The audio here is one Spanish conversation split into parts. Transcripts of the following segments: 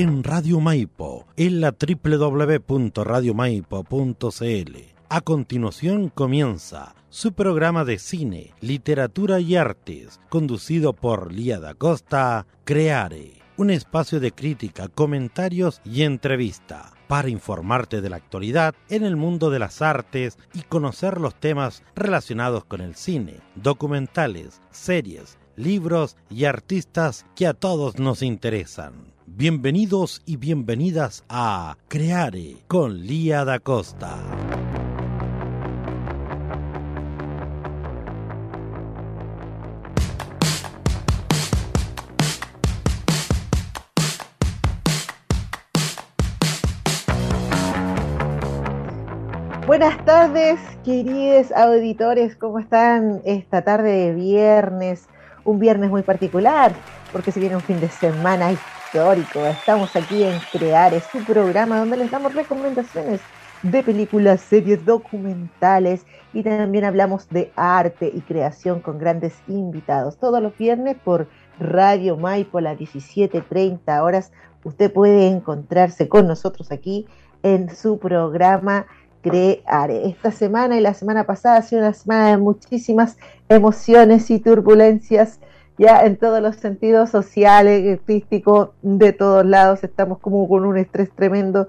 en Radio Maipo, en la www.radiomaipo.cl. A continuación comienza su programa de cine, literatura y artes, conducido por Lía da Costa, Creare, un espacio de crítica, comentarios y entrevista para informarte de la actualidad en el mundo de las artes y conocer los temas relacionados con el cine, documentales, series, libros y artistas que a todos nos interesan. Bienvenidos y bienvenidas a Creare con Lía da Costa. Buenas tardes, queridos auditores, ¿cómo están esta tarde de viernes? Un viernes muy particular, porque se viene un fin de semana histórico. Estamos aquí en Crear, es un programa donde les damos recomendaciones de películas, series, documentales y también hablamos de arte y creación con grandes invitados. Todos los viernes por Radio Maipo, las 17.30 horas, usted puede encontrarse con nosotros aquí en su programa crear. Esta semana y la semana pasada ha sido una semana de muchísimas emociones y turbulencias, ya en todos los sentidos sociales, artísticos, de todos lados. Estamos como con un estrés tremendo,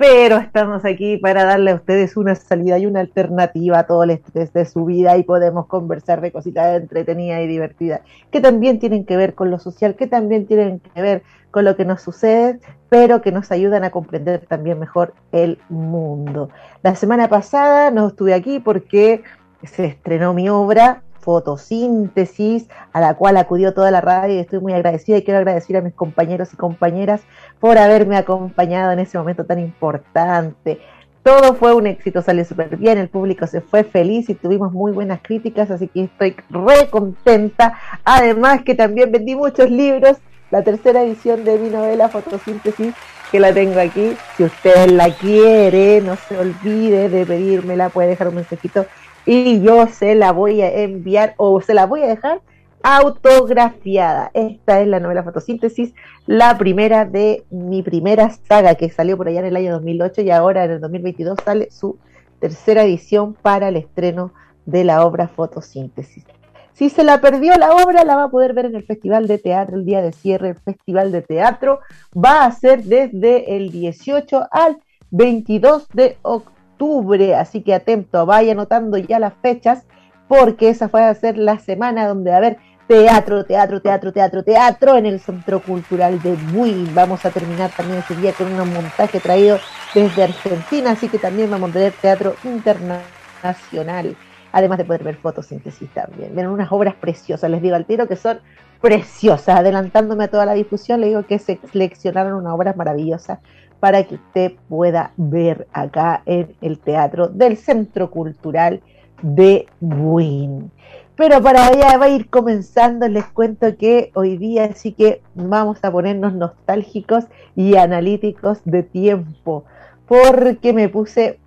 pero estamos aquí para darle a ustedes una salida y una alternativa a todo el estrés de su vida y podemos conversar de cositas entretenidas y divertidas que también tienen que ver con lo social, que también tienen que ver con lo que nos sucede, pero que nos ayudan a comprender también mejor el mundo. La semana pasada no estuve aquí porque se estrenó mi obra Fotosíntesis, a la cual acudió toda la radio y estoy muy agradecida y quiero agradecer a mis compañeros y compañeras por haberme acompañado en ese momento tan importante. Todo fue un éxito, salió súper bien, el público se fue feliz y tuvimos muy buenas críticas, así que estoy re contenta. Además que también vendí muchos libros la tercera edición de mi novela Fotosíntesis, que la tengo aquí. Si usted la quiere, no se olvide de pedírmela, puede dejar un mensajito y yo se la voy a enviar o se la voy a dejar autografiada. Esta es la novela Fotosíntesis, la primera de mi primera saga que salió por allá en el año 2008 y ahora en el 2022 sale su tercera edición para el estreno de la obra Fotosíntesis. Si se la perdió la obra, la va a poder ver en el Festival de Teatro, el día de cierre del Festival de Teatro. Va a ser desde el 18 al 22 de octubre, así que atento, vaya anotando ya las fechas, porque esa fue a ser la semana donde va a haber teatro, teatro, teatro, teatro, teatro en el Centro Cultural de Buin. Vamos a terminar también ese día con un montaje traído desde Argentina, así que también vamos a tener teatro internacional además de poder ver fotosíntesis también. Ven unas obras preciosas, les digo al tiro que son preciosas. Adelantándome a toda la difusión, le digo que se seleccionaron una obra maravillosa para que usted pueda ver acá en el teatro del Centro Cultural de Buin. Pero para allá va a ir comenzando, les cuento que hoy día sí que vamos a ponernos nostálgicos y analíticos de tiempo, porque me puse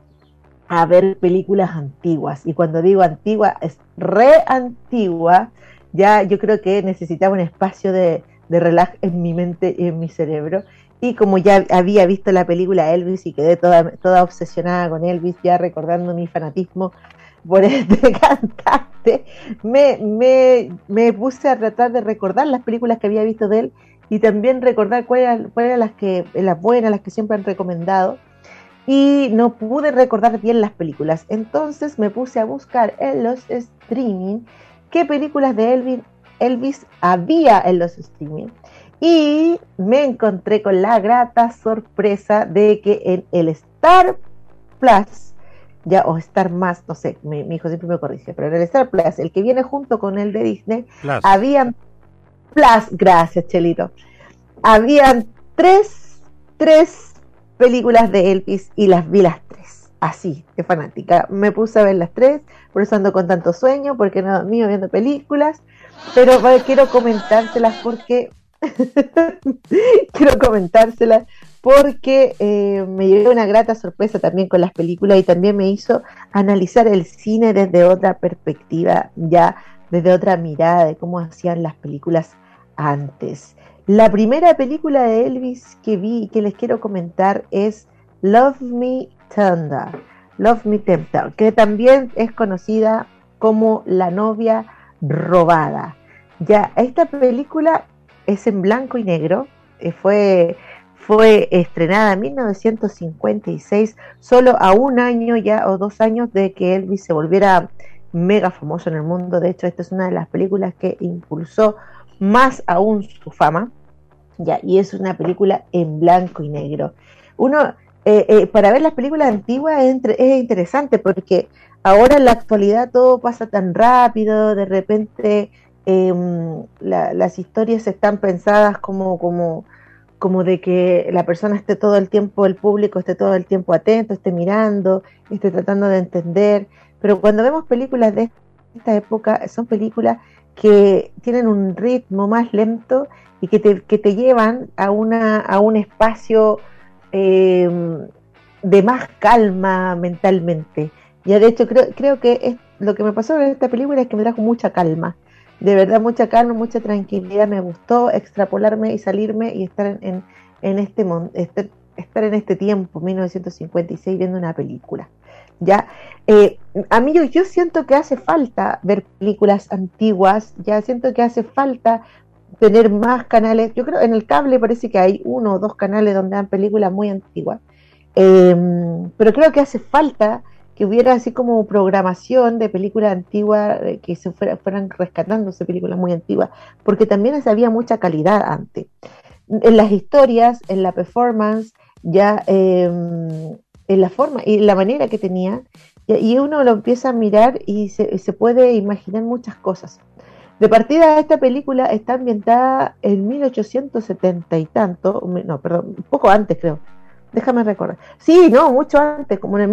a ver películas antiguas. Y cuando digo antigua, es re antigua. Ya yo creo que necesitaba un espacio de, de en mi mente y en mi cerebro. Y como ya había visto la película Elvis y quedé toda obsesionada con Elvis, ya recordando mi fanatismo por este cantante, me, me, me puse a tratar de recordar las películas que había visto de él y también recordar cuáles eran, eran las, que, las buenas, las que siempre han recomendado y no pude recordar bien las películas. Entonces me puse a buscar en los streaming qué películas de Elvis, Elvis había en los streaming. Y me encontré con la grata sorpresa de que en el Star Plus, ya, o Star Más, no sé, mi, hijo siempre me corrige, pero en el Star Plus, el que viene junto con el de Disney, habían Plus, gracias, Chelito. Habían tres, tres películas de Elvis y las vi las tres. Así, de fanática. Me puse a ver las tres, por eso ando con tanto sueño, porque no mío viendo películas. Pero quiero comentárselas porque. quiero comentárselas porque eh, me llevé una grata sorpresa también con las películas y también me hizo analizar el cine desde otra perspectiva, ya desde otra mirada de cómo hacían las películas antes. La primera película de Elvis que vi y que les quiero comentar es Love Me Tender, Love Me Tender, que también es conocida como La novia robada. Ya, esta película es en blanco y negro, eh, fue, fue estrenada en 1956, solo a un año ya o dos años de que Elvis se volviera mega famoso en el mundo. De hecho, esta es una de las películas que impulsó más aún su fama. Ya, y es una película en blanco y negro. Uno, eh, eh, para ver las películas antiguas es, es, interesante porque ahora en la actualidad todo pasa tan rápido, de repente em, las historias están pensadas como, como, como de que la persona esté todo el tiempo, el público esté todo el tiempo atento, esté mirando, esté tratando de entender. Pero cuando vemos películas de esta época, son películas que tienen un ritmo más lento y que te, que te llevan a, una, a un espacio em, de más calma mentalmente. Ya de hecho creo, creo que es, lo que me pasó en esta película es que me trajo mucha calma. De verdad, mucha calma, mucha tranquilidad. Me gustó extrapolarme y salirme y estar en, este, este, estar en este tiempo, 1956, viendo una película. ¿ya? Eh, yo, siento que hace falta ver películas antiguas, ya siento que hace falta tener más canales. Yo creo en el cable parece que hay uno o dos canales donde dan películas muy antiguas, em, pero creo que hace falta que hubiera así como programación de películas antiguas, que se fuera, fueran rescatándose películas muy antiguas, porque también había mucha calidad antes. En las historias, en la performance, ya eh, en la forma y la manera que tenía, y uno lo empieza a mirar y se, puede imaginar muchas cosas. De partida, esta película está ambientada en 1870 y tanto, no, perdón, poco antes creo, déjame recordar. Sí, no, mucho antes, como en el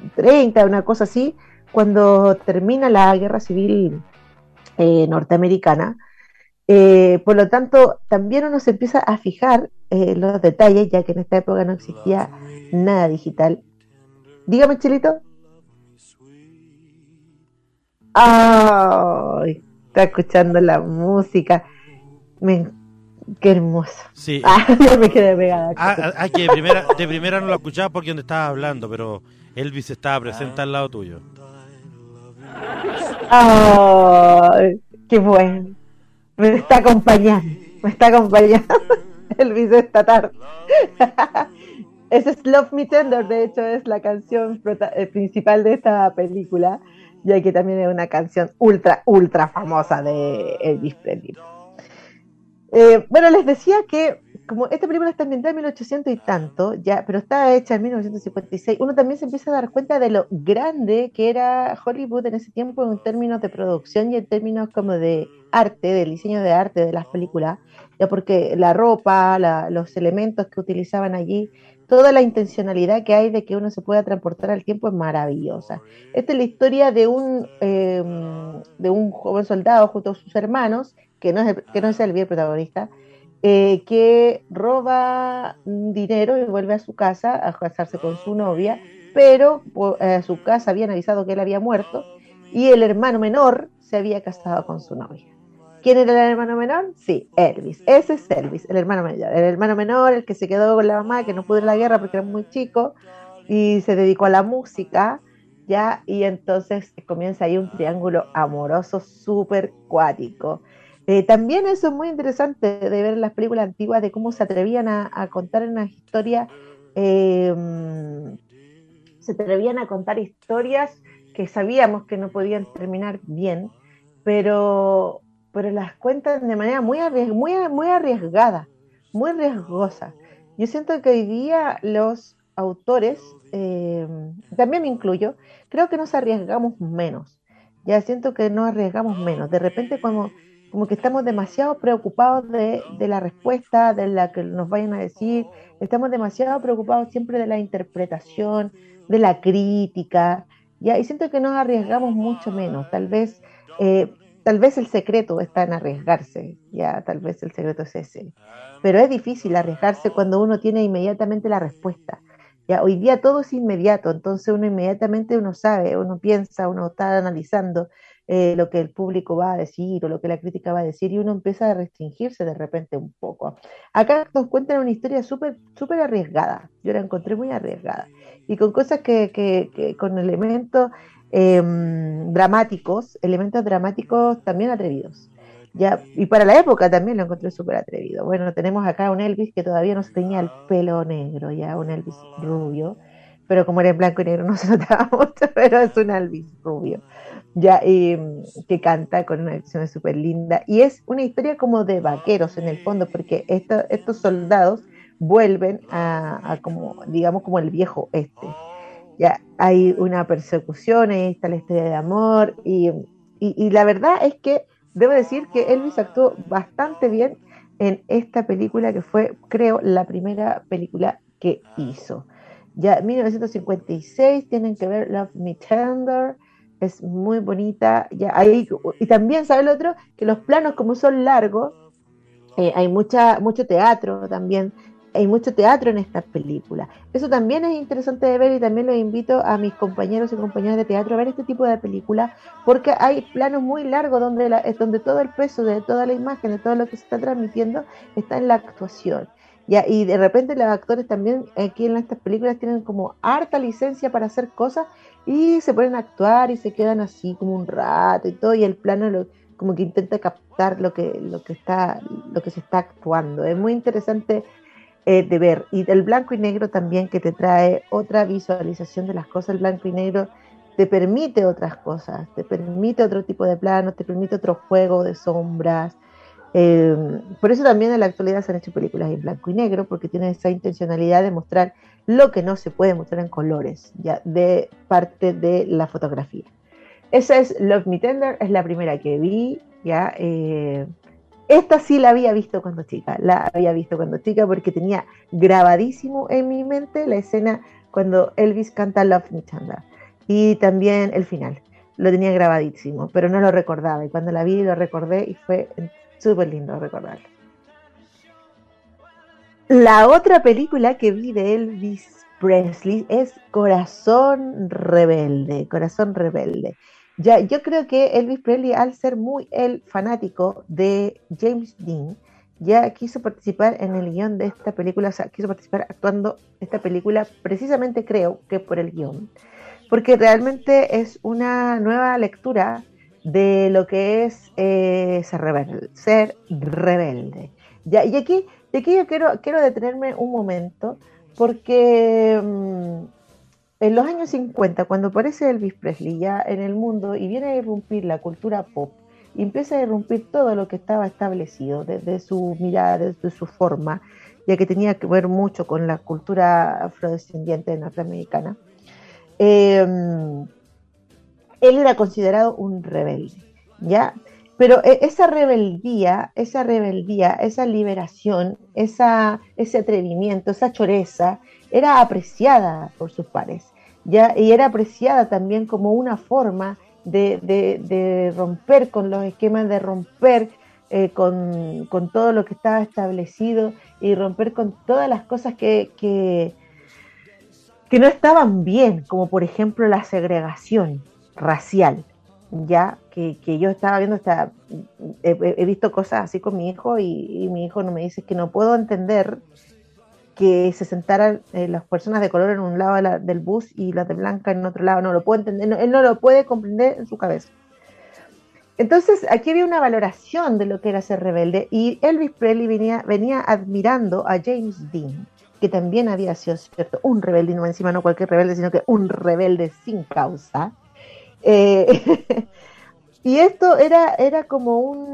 1830, una cosa así, cuando termina la guerra civil eh, norteamericana. Eh, por lo tanto, también uno se empieza a fijar eh, los detalles, ya que en esta época no existía nada digital. Dígame, Chilito. ¡Ay! está escuchando la música. qué hermoso. Sí. Ah, me quedé pegada. Ah, ah, ah, que de primera, de primera no lo escuchaba porque donde estaba hablando, pero Elvis estaba presente al lado tuyo. ¡Ay! ¡Qué bueno! Me está acompañando, me está acompañando Elvis esta tarde. Ese es Love Me Tender, de hecho es la canción eh, principal de esta película, ya que también es una canción ultra, ultra famosa de Elvis Presley. Eh, bueno, les decía que como esta película está ambientada en 1800 y tanto, ya, pero está hecha en 1956, uno también se empieza a dar cuenta de lo grande que era Hollywood en ese tiempo en términos de producción y en términos como de arte, del diseño de arte de las películas, ya porque la ropa, los elementos que utilizaban allí, toda la intencionalidad que hay de que uno se pueda transportar al tiempo es maravillosa. Esta es la historia de un, em, de un joven soldado junto a sus hermanos, que no es el, que no es el bien protagonista, eh, que roba dinero y vuelve a su casa a casarse con su novia, pero a eh, su casa habían avisado que él había muerto y el hermano menor se había casado con su novia. ¿Quién era el hermano menor? Sí, Elvis. Ese es Elvis, el hermano menor. El hermano menor, el que se quedó con la mamá, que no pudo ir a la guerra porque era muy chico y se dedicó a la música, ¿ya? Y entonces comienza ahí un triángulo amoroso súper cuático. Eh, también eso es muy interesante de ver las películas antiguas, de cómo se atrevían a, contar una historia, em, se atrevían a contar historias que sabíamos que no podían terminar bien, pero, pero las cuentan de manera muy, muy, muy arriesgada, muy riesgosa. Yo siento que hoy día los autores, em, también me incluyo, creo que nos arriesgamos menos. Ya siento que no arriesgamos menos. De repente, como como que estamos demasiado preocupados de, la respuesta, de la que nos vayan a decir, estamos demasiado preocupados siempre de la interpretación, de la crítica, ¿ya? y siento que nos arriesgamos mucho menos, tal vez, eh, tal vez el secreto está en arriesgarse, ya, tal vez el secreto es ese, pero es difícil arriesgarse cuando uno tiene inmediatamente la respuesta. Ya, hoy día todo es inmediato, entonces uno inmediatamente uno sabe, uno piensa, uno está analizando, eh, lo que el público va a decir o lo que la crítica va a decir y uno empieza a restringirse de repente un poco. Acá nos cuentan una historia súper súper arriesgada, yo la encontré muy arriesgada y con cosas que, que, con elementos em, dramáticos, elementos dramáticos también atrevidos. Ya, y para la época también lo encontré súper atrevido. Bueno, tenemos acá un Elvis que todavía no se tenía el pelo negro, ya un Elvis rubio, pero como era en blanco y negro no se notaba mucho, pero es un Elvis rubio, ya, y, que canta con una edición súper linda. Y es una historia como de vaqueros en el fondo, porque estos soldados vuelven a, como, digamos, como el viejo este. Ya hay una persecución, ahí está la historia de amor, y, y la verdad es que debo decir que Elvis actuó bastante bien en esta película que fue, creo, la primera película que hizo. Ya 1956 tienen que ver Love Me Tender, es muy bonita. Y también, ¿sabe el otro? Que los planos, como son largos, eh, hay mucha, mucho teatro también hay mucho teatro en esta película. Eso también es interesante de ver y también los invito a mis compañeros y compañeras de teatro a ver este tipo de película porque hay planos muy largos donde, donde todo el peso de toda la imagen, de todo lo que se está transmitiendo está en la actuación. Y de repente los actores también aquí en estas películas tienen como harta licencia para hacer cosas y se ponen a actuar y se quedan así como un rato y todo y el plano como que intenta captar lo que, lo que está, lo que se está actuando. Es muy interesante eh, de ver. Y el blanco y negro también que te trae otra visualización de las cosas. El blanco y negro te permite otras cosas, te permite otro tipo de planos, te permite otro juego de sombras. Em, por eso también en la actualidad se han hecho películas en blanco y negro, porque tienen esa intencionalidad de mostrar lo que no se puede mostrar en colores, ya de parte de la fotografía. Esa es Love Me Tender, es la primera que vi, ya. Eh, esta sí la había visto cuando chica, la había visto cuando chica porque tenía grabadísimo en mi mente la escena cuando Elvis canta Love Me Tender y también el final. Lo tenía grabadísimo, pero no lo recordaba y cuando la vi lo recordé y fue súper lindo recordarlo. La otra película que vi de Elvis Presley es Corazón Rebelde, Corazón Rebelde. Ya, yo creo que Elvis Presley, al ser muy el fanático de James Dean, ya quiso participar en el guion de esta película, o sea, quiso participar actuando esta película, precisamente creo que por el guion, porque realmente es una nueva lectura de lo que es eh, ser, rebelde, ser rebelde. Ya, y aquí, aquí yo quiero, quiero detenerme un momento, porque mm, en los años 50, cuando aparece Elvis Presley ya en el mundo y viene a irrumpir la cultura pop, y empieza a irrumpir todo lo que estaba establecido, desde su mirada, desde su forma, ya que tenía que ver mucho con la cultura afrodescendiente norteamericana, em, él era considerado un rebelde, ¿ya? Pero e, esa rebeldía, esa rebeldía, esa liberación, esa, ese atrevimiento, esa choreza, era apreciada por sus pares, ¿ya? y era apreciada también como una forma de, romper con los esquemas, de romper eh, con, todo lo que estaba establecido y romper con todas las cosas que, que, no estaban bien, como por ejemplo la segregación racial, ya que, yo estaba viendo, hasta, he, visto cosas así con mi hijo y, mi hijo no me dice que no puedo entender que se sentaran eh, las personas de color en un lado del bus y las de blanca en otro lado. No lo puede entender, él no lo puede comprender en su cabeza. Entonces, aquí había una valoración de lo que era ser rebelde y Elvis Presley venía, venía admirando a James Dean, que también había sido cierto, un rebelde, y no encima no cualquier rebelde, sino que un rebelde sin causa. Eh, Y esto era, era como un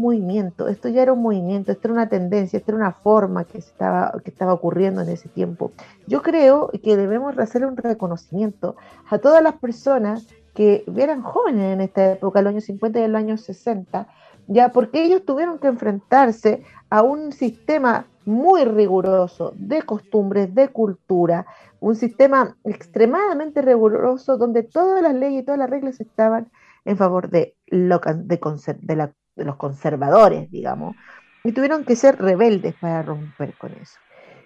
movimiento, esto ya era un movimiento, esto era una tendencia, esto era una forma que estaba, que estaba ocurriendo en ese tiempo. Yo creo que debemos hacer un reconocimiento a todas las personas que eran jóvenes en esta época, en los años 50 y en los años 60, ya porque ellos tuvieron que enfrentarse a un sistema muy riguroso de costumbres, de cultura, un sistema extremadamente riguroso donde todas las leyes y todas las reglas estaban en favor de, lo, de, los conservadores, digamos, y tuvieron que ser rebeldes para romper con eso.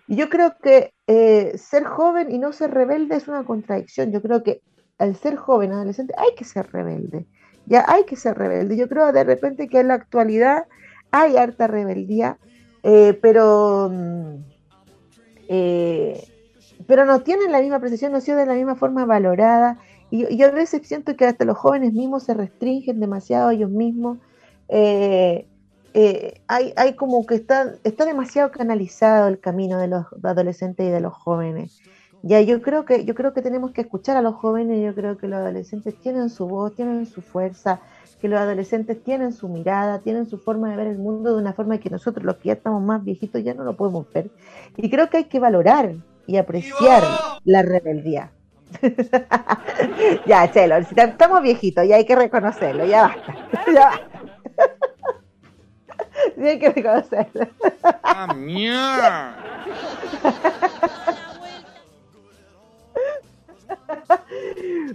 Y yo creo que eh, ser joven y no ser rebelde es una contradicción. Yo creo que al ser joven, adolescente, hay que ser rebelde. ya hay que ser rebelde. Yo creo de repente que en la actualidad hay harta rebeldía, eh, pero, mm, eh, pero no tienen la misma precisión, no ha sido de la misma forma valorada. Y yo a veces siento que hasta los jóvenes mismos se restringen demasiado a ellos mismos. Eh, hay, hay, como que está, está demasiado canalizado el camino de los adolescentes y de los jóvenes. Ya, yo creo que yo creo que tenemos que escuchar a los jóvenes, yo creo que los adolescentes tienen su voz, tienen su fuerza, que los adolescentes tienen su mirada, tienen su forma de ver el mundo de una forma que nosotros los que ya estamos más viejitos ya no lo podemos ver. Y creo que hay que valorar y apreciar la rebeldía. ya, Chelo, estamos viejitos, ya hay que reconocerlo, ya basta. ya basta. hay que reconocerlo. ¡Ah, mierda!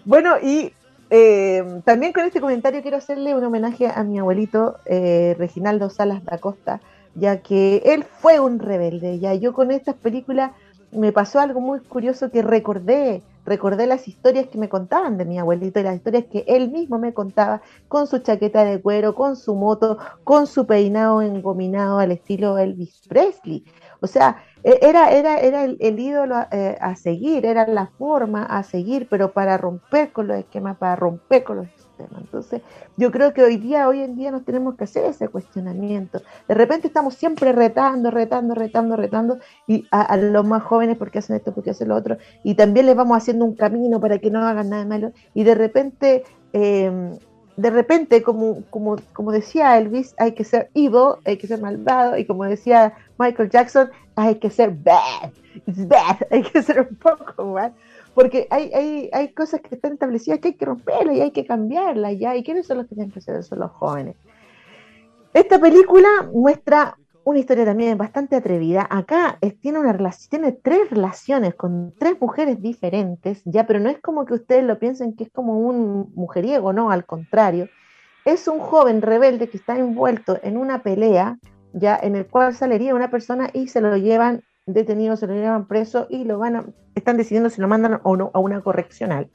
bueno, y eh, también con este comentario quiero hacerle un homenaje a mi abuelito eh, Reginaldo Salas da Costa, ya que él fue un rebelde. Ya yo con estas películas me pasó algo muy curioso que recordé, recordé las historias que me contaban de mi abuelito y las historias que él mismo me contaba con su chaqueta de cuero, con su moto, con su peinado engominado al estilo Elvis Presley. O sea, e, era, era, era el, ídolo eh, a, seguir, era la forma a seguir, pero para romper con los esquemas, para romper con los Entonces, yo creo que hoy día, hoy en día nos tenemos que hacer ese cuestionamiento. De repente estamos siempre retando, retando, retando, retando, y a, los más jóvenes porque hacen esto, porque hacen lo otro, y también les vamos haciendo un camino para que no hagan nada malo, y de repente... Eh, de repente, como, como, como decía Elvis, hay que ser evil, hay que ser malvado, y como decía Michael Jackson, hay que ser bad, it's bad, hay que ser un poco bad, porque hay, hay, hay cosas que están establecidas que hay que romperlas y hay que cambiarlas ya, y quiénes son los que tienen que hacer eso, los jóvenes. Esta película muestra una historia también bastante atrevida. Acá tiene una relación, tiene tres relaciones con tres mujeres diferentes, ya, pero no es como que ustedes lo piensen que es como un mujeriego, no, al contrario. Es un joven rebelde que está envuelto en una pelea, ya, en el cual salería una persona y se lo llevan detenido, se lo llevan preso y lo van a, están decidiendo si lo mandan o no a una correccional.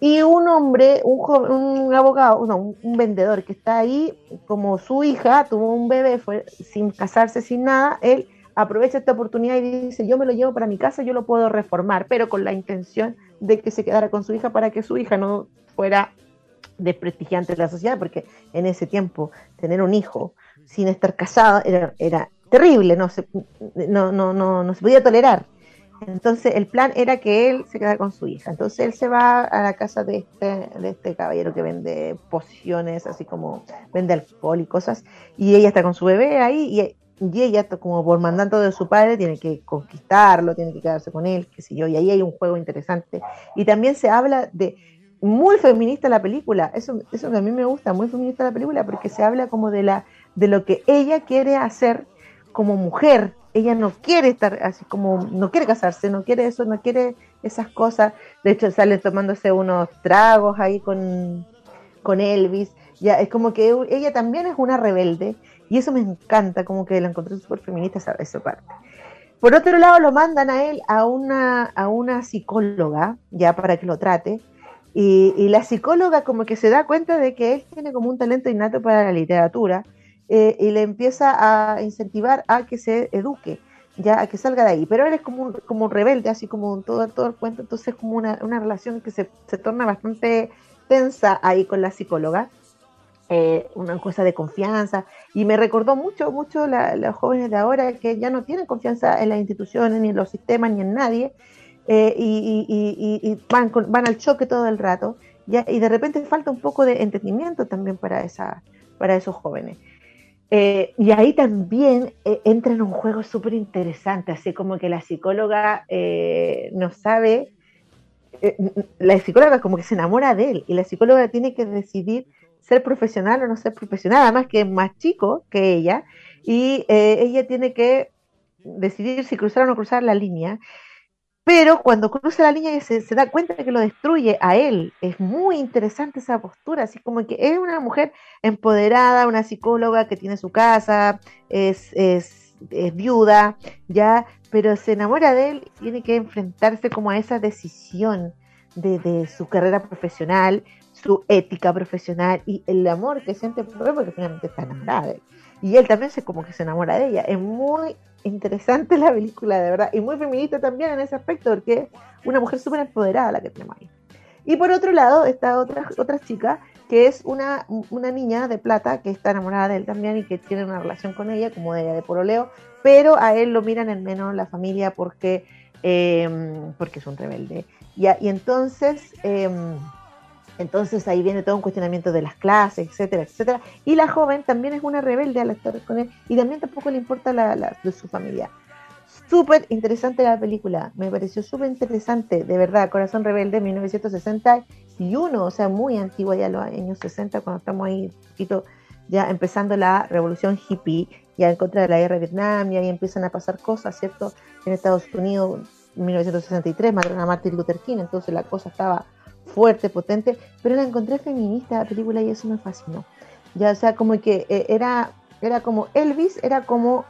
Y un hombre, un, joven, un abogado, un, vendedor que está ahí, como su hija tuvo un bebé, fue sin casarse, sin nada, él aprovecha esta oportunidad y dice, yo me lo llevo para mi casa, yo lo puedo reformar, pero con la intención de que se quedara con su hija para que su hija no fuera desprestigiante de la sociedad, porque en ese tiempo tener un hijo sin estar casado era terrible, no se, no, no, no, no se podía tolerar. Entonces el plan era que él se quedara con su hija. Entonces él se va a la casa de este, de este caballero que vende pociones, así como vende alcohol y cosas, y ella está con su bebé ahí y, ella, como por mandato de su padre, tiene que conquistarlo, tiene que quedarse con él, qué sé yo, y ahí hay un juego interesante. Y también se habla de muy feminista la película, eso, eso que a mí me gusta, muy feminista la película, porque se habla como de la de lo que ella quiere hacer como mujer ella no quiere estar así como, no quiere casarse, no quiere eso, no quiere esas cosas. De hecho, sale tomándose unos tragos ahí con, con Elvis. Ya, es como que ella también es una rebelde y eso me encanta, como que la encontré súper feminista esa, esa parte. Por otro lado, lo mandan a él a una, a una psicóloga, ya para que lo trate, y, y, la psicóloga como que se da cuenta de que él tiene como un talento innato para la literatura, eh, y le empieza a incentivar a que se eduque, ya a que salga de ahí. Pero él es como un, como rebelde, así como todo, todo el cuento, entonces es como una, una relación que se, se, torna bastante tensa ahí con la psicóloga. Eh, una cosa de confianza y me recordó mucho, mucho los jóvenes de ahora que ya no tienen confianza en las instituciones, ni en los sistemas, ni en nadie, eh, y, y, y, van, van al choque todo el rato, ya, y de repente falta un poco de entendimiento también para, esa, para esos jóvenes. Eh, y ahí también eh, entra en un juego súper interesante, así como que la psicóloga eh, no sabe, la psicóloga como que se enamora de él y la psicóloga tiene que decidir ser profesional o no ser profesional, además que es más chico que ella y ella tiene que decidir si cruzar o no cruzar la línea pero cuando cruza la línea y se, da cuenta de que lo destruye a él. Es muy interesante esa postura, así como que es una mujer empoderada, una psicóloga que tiene su casa, es, es, es viuda, ya, pero se enamora de él y tiene que enfrentarse como a esa decisión de, de su carrera profesional, su ética profesional y el amor que siente por él, porque finalmente está enamorada de él. Y él también se como que se enamora de ella. Es muy interesante la película, de verdad, y muy feminista también en ese aspecto, porque es una mujer súper empoderada la que tenemos ahí. Y por otro lado está otra, otra chica que es una, una niña de plata que está enamorada de él también y que tiene una relación con ella como de, de poroleo, pero a él lo miran en menos la familia porque, eh, porque es un rebelde. Y, entonces, eh, entonces ahí viene todo un cuestionamiento de las clases, etcétera, etcétera. Y la joven también es una rebelde al estar con él y también tampoco le importa la, la de su familia. Súper interesante la película, me pareció súper interesante, de verdad, Corazón Rebelde, 1961, o sea, muy antigua ya los años 60, cuando estamos ahí un poquito ya empezando la revolución hippie, ya en contra de la guerra de Vietnam, y ahí empiezan a pasar cosas, ¿cierto? En Estados Unidos, 1963, mataron a Martin Luther King, entonces la cosa estaba fuerte, potente, pero la encontré feminista la película y eso me fascinó. Ya, o sea, como que eh, era, era como Elvis, era como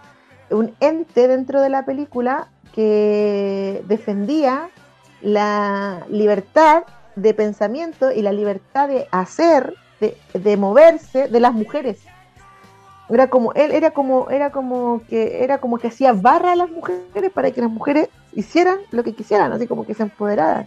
un ente dentro de la película que defendía la libertad de pensamiento y la libertad de hacer, de, de moverse de las mujeres. Era como él era como era como que era como que hacía barra a las mujeres para que las mujeres hicieran lo que quisieran, así como que se empoderaran.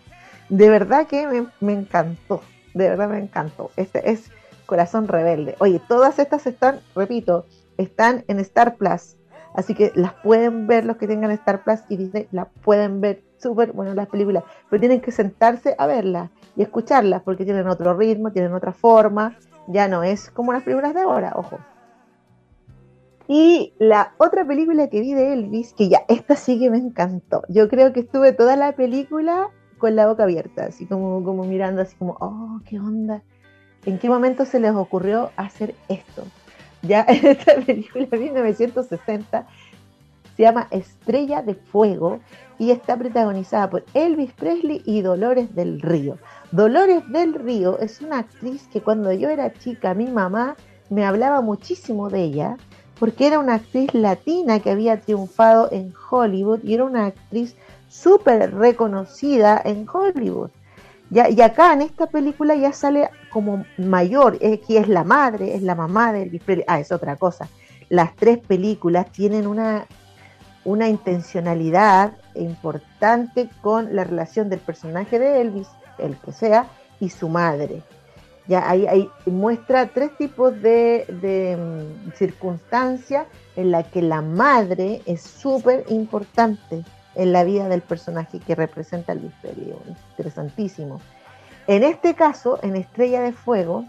De verdad que me, encantó, de verdad me encantó. Este es Corazón Rebelde. Oye, todas estas están, repito, están en Star Plus. Así que las pueden ver los que tengan Star Plus y Disney, las pueden ver súper bueno las películas, pero tienen que sentarse a verlas y escucharlas porque tienen otro ritmo, tienen otra forma, ya no es como las películas de ahora, ojo. Y la otra película que vi de Elvis, que ya esta sí que me encantó. Yo creo que estuve toda la película con la boca abierta, así como, como mirando, así como, oh, qué onda. ¿En qué momento se les ocurrió hacer esto? Ya en esta película de 1960 se llama Estrella de Fuego y está protagonizada por Elvis Presley y Dolores del Río. Dolores del Río es una actriz que cuando yo era chica, mi mamá me hablaba muchísimo de ella porque era una actriz latina que había triunfado en Hollywood y era una actriz súper reconocida en Hollywood. Ya, y acá en esta película ya sale como mayor, es, que es la madre, es la mamá de Elvis. Ah, es otra cosa. Las tres películas tienen una, una intencionalidad importante con la relación del personaje de Elvis, el que sea, y su madre. Ya ahí, ahí muestra tres tipos de, de mm, circunstancias en la que la madre es súper importante en la vida del personaje que representa el misterio. Interesantísimo. En este caso, en Estrella de Fuego,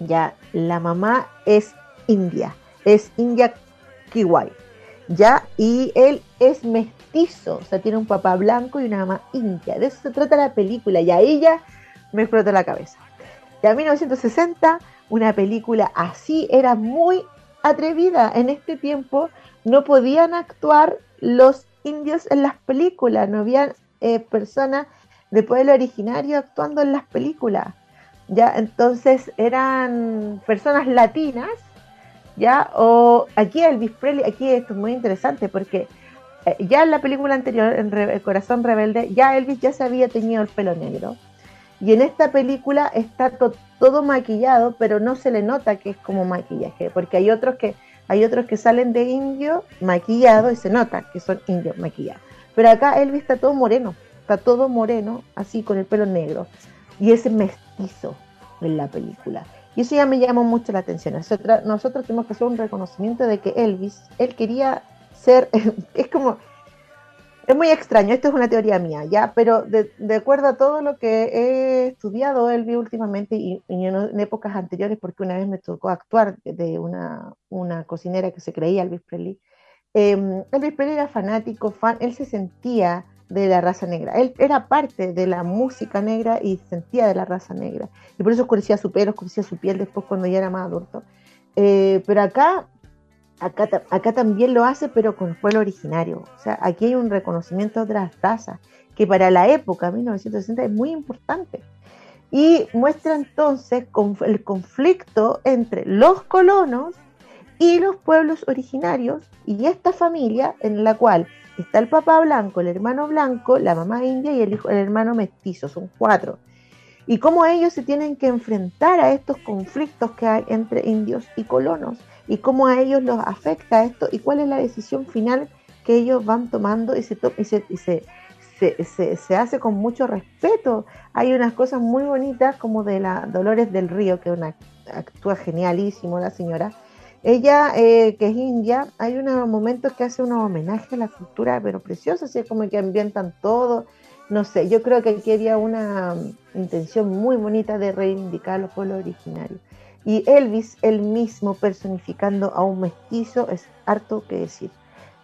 ya la mamá es india, es india kiwai, ya, y él es mestizo, o sea, tiene un papá blanco y una mamá india. De eso se trata la película, y ahí ya me explotó la cabeza. Ya en 1960, una película así era muy atrevida. En este tiempo no podían actuar los indios en las películas, no había eh, personas de pueblo originario actuando en las películas. Ya, entonces eran personas latinas, ya, o aquí Elvis Presley, aquí esto es muy interesante porque eh, ya en la película anterior, en Corazón Rebelde, ya Elvis ya se había teñido el pelo negro. Y en esta película está todo maquillado, pero no se le nota que es como maquillaje, porque hay otros que hay otros que salen de indio maquillado y se nota que son indios maquillados. Pero acá Elvis está todo moreno, está todo moreno, así con el pelo negro. Y es mestizo en la película. Y eso ya me llamó mucho la atención. Nosotros, nosotros tenemos que hacer un reconocimiento de que Elvis, él quería ser, es como, es muy extraño, esto es una teoría mía, ya, pero de, acuerdo a todo lo que he estudiado Elvis últimamente y, en, épocas anteriores, porque una vez me tocó actuar de una, una cocinera que se creía Elvis Presley, eh, Elvis Presley era fanático, fan, él se sentía de la raza negra, él era parte de la música negra y sentía de la raza negra, y por eso oscurecía su pelo, oscurecía su piel después cuando ya era más adulto. Eh, pero acá Acá, también lo hace, pero con el pueblo originario. O sea, aquí hay un reconocimiento de otras razas, que para la época, 1960, es muy importante. Y muestra entonces el conflicto entre los colonos y los pueblos originarios y esta familia en la cual está el papá blanco, el hermano blanco, la mamá india y el, hijo, el hermano mestizo, son cuatro. y cómo ellos se tienen que enfrentar a estos conflictos que hay entre indios y colonos y cómo a ellos los afecta esto y cuál es la decisión final que ellos van tomando y se, y se, y se, se, se, hace con mucho respeto. Hay unas cosas muy bonitas como de la Dolores del Río, que una, actúa genialísimo la señora. Ella, eh, que es india, hay unos momentos que hace un homenaje a la cultura, pero preciosa, así como que ambientan todo. No sé, yo creo que aquí había una intención muy bonita de reivindicar los pueblos originarios. Y Elvis, él mismo personificando a un mestizo, es harto que decir.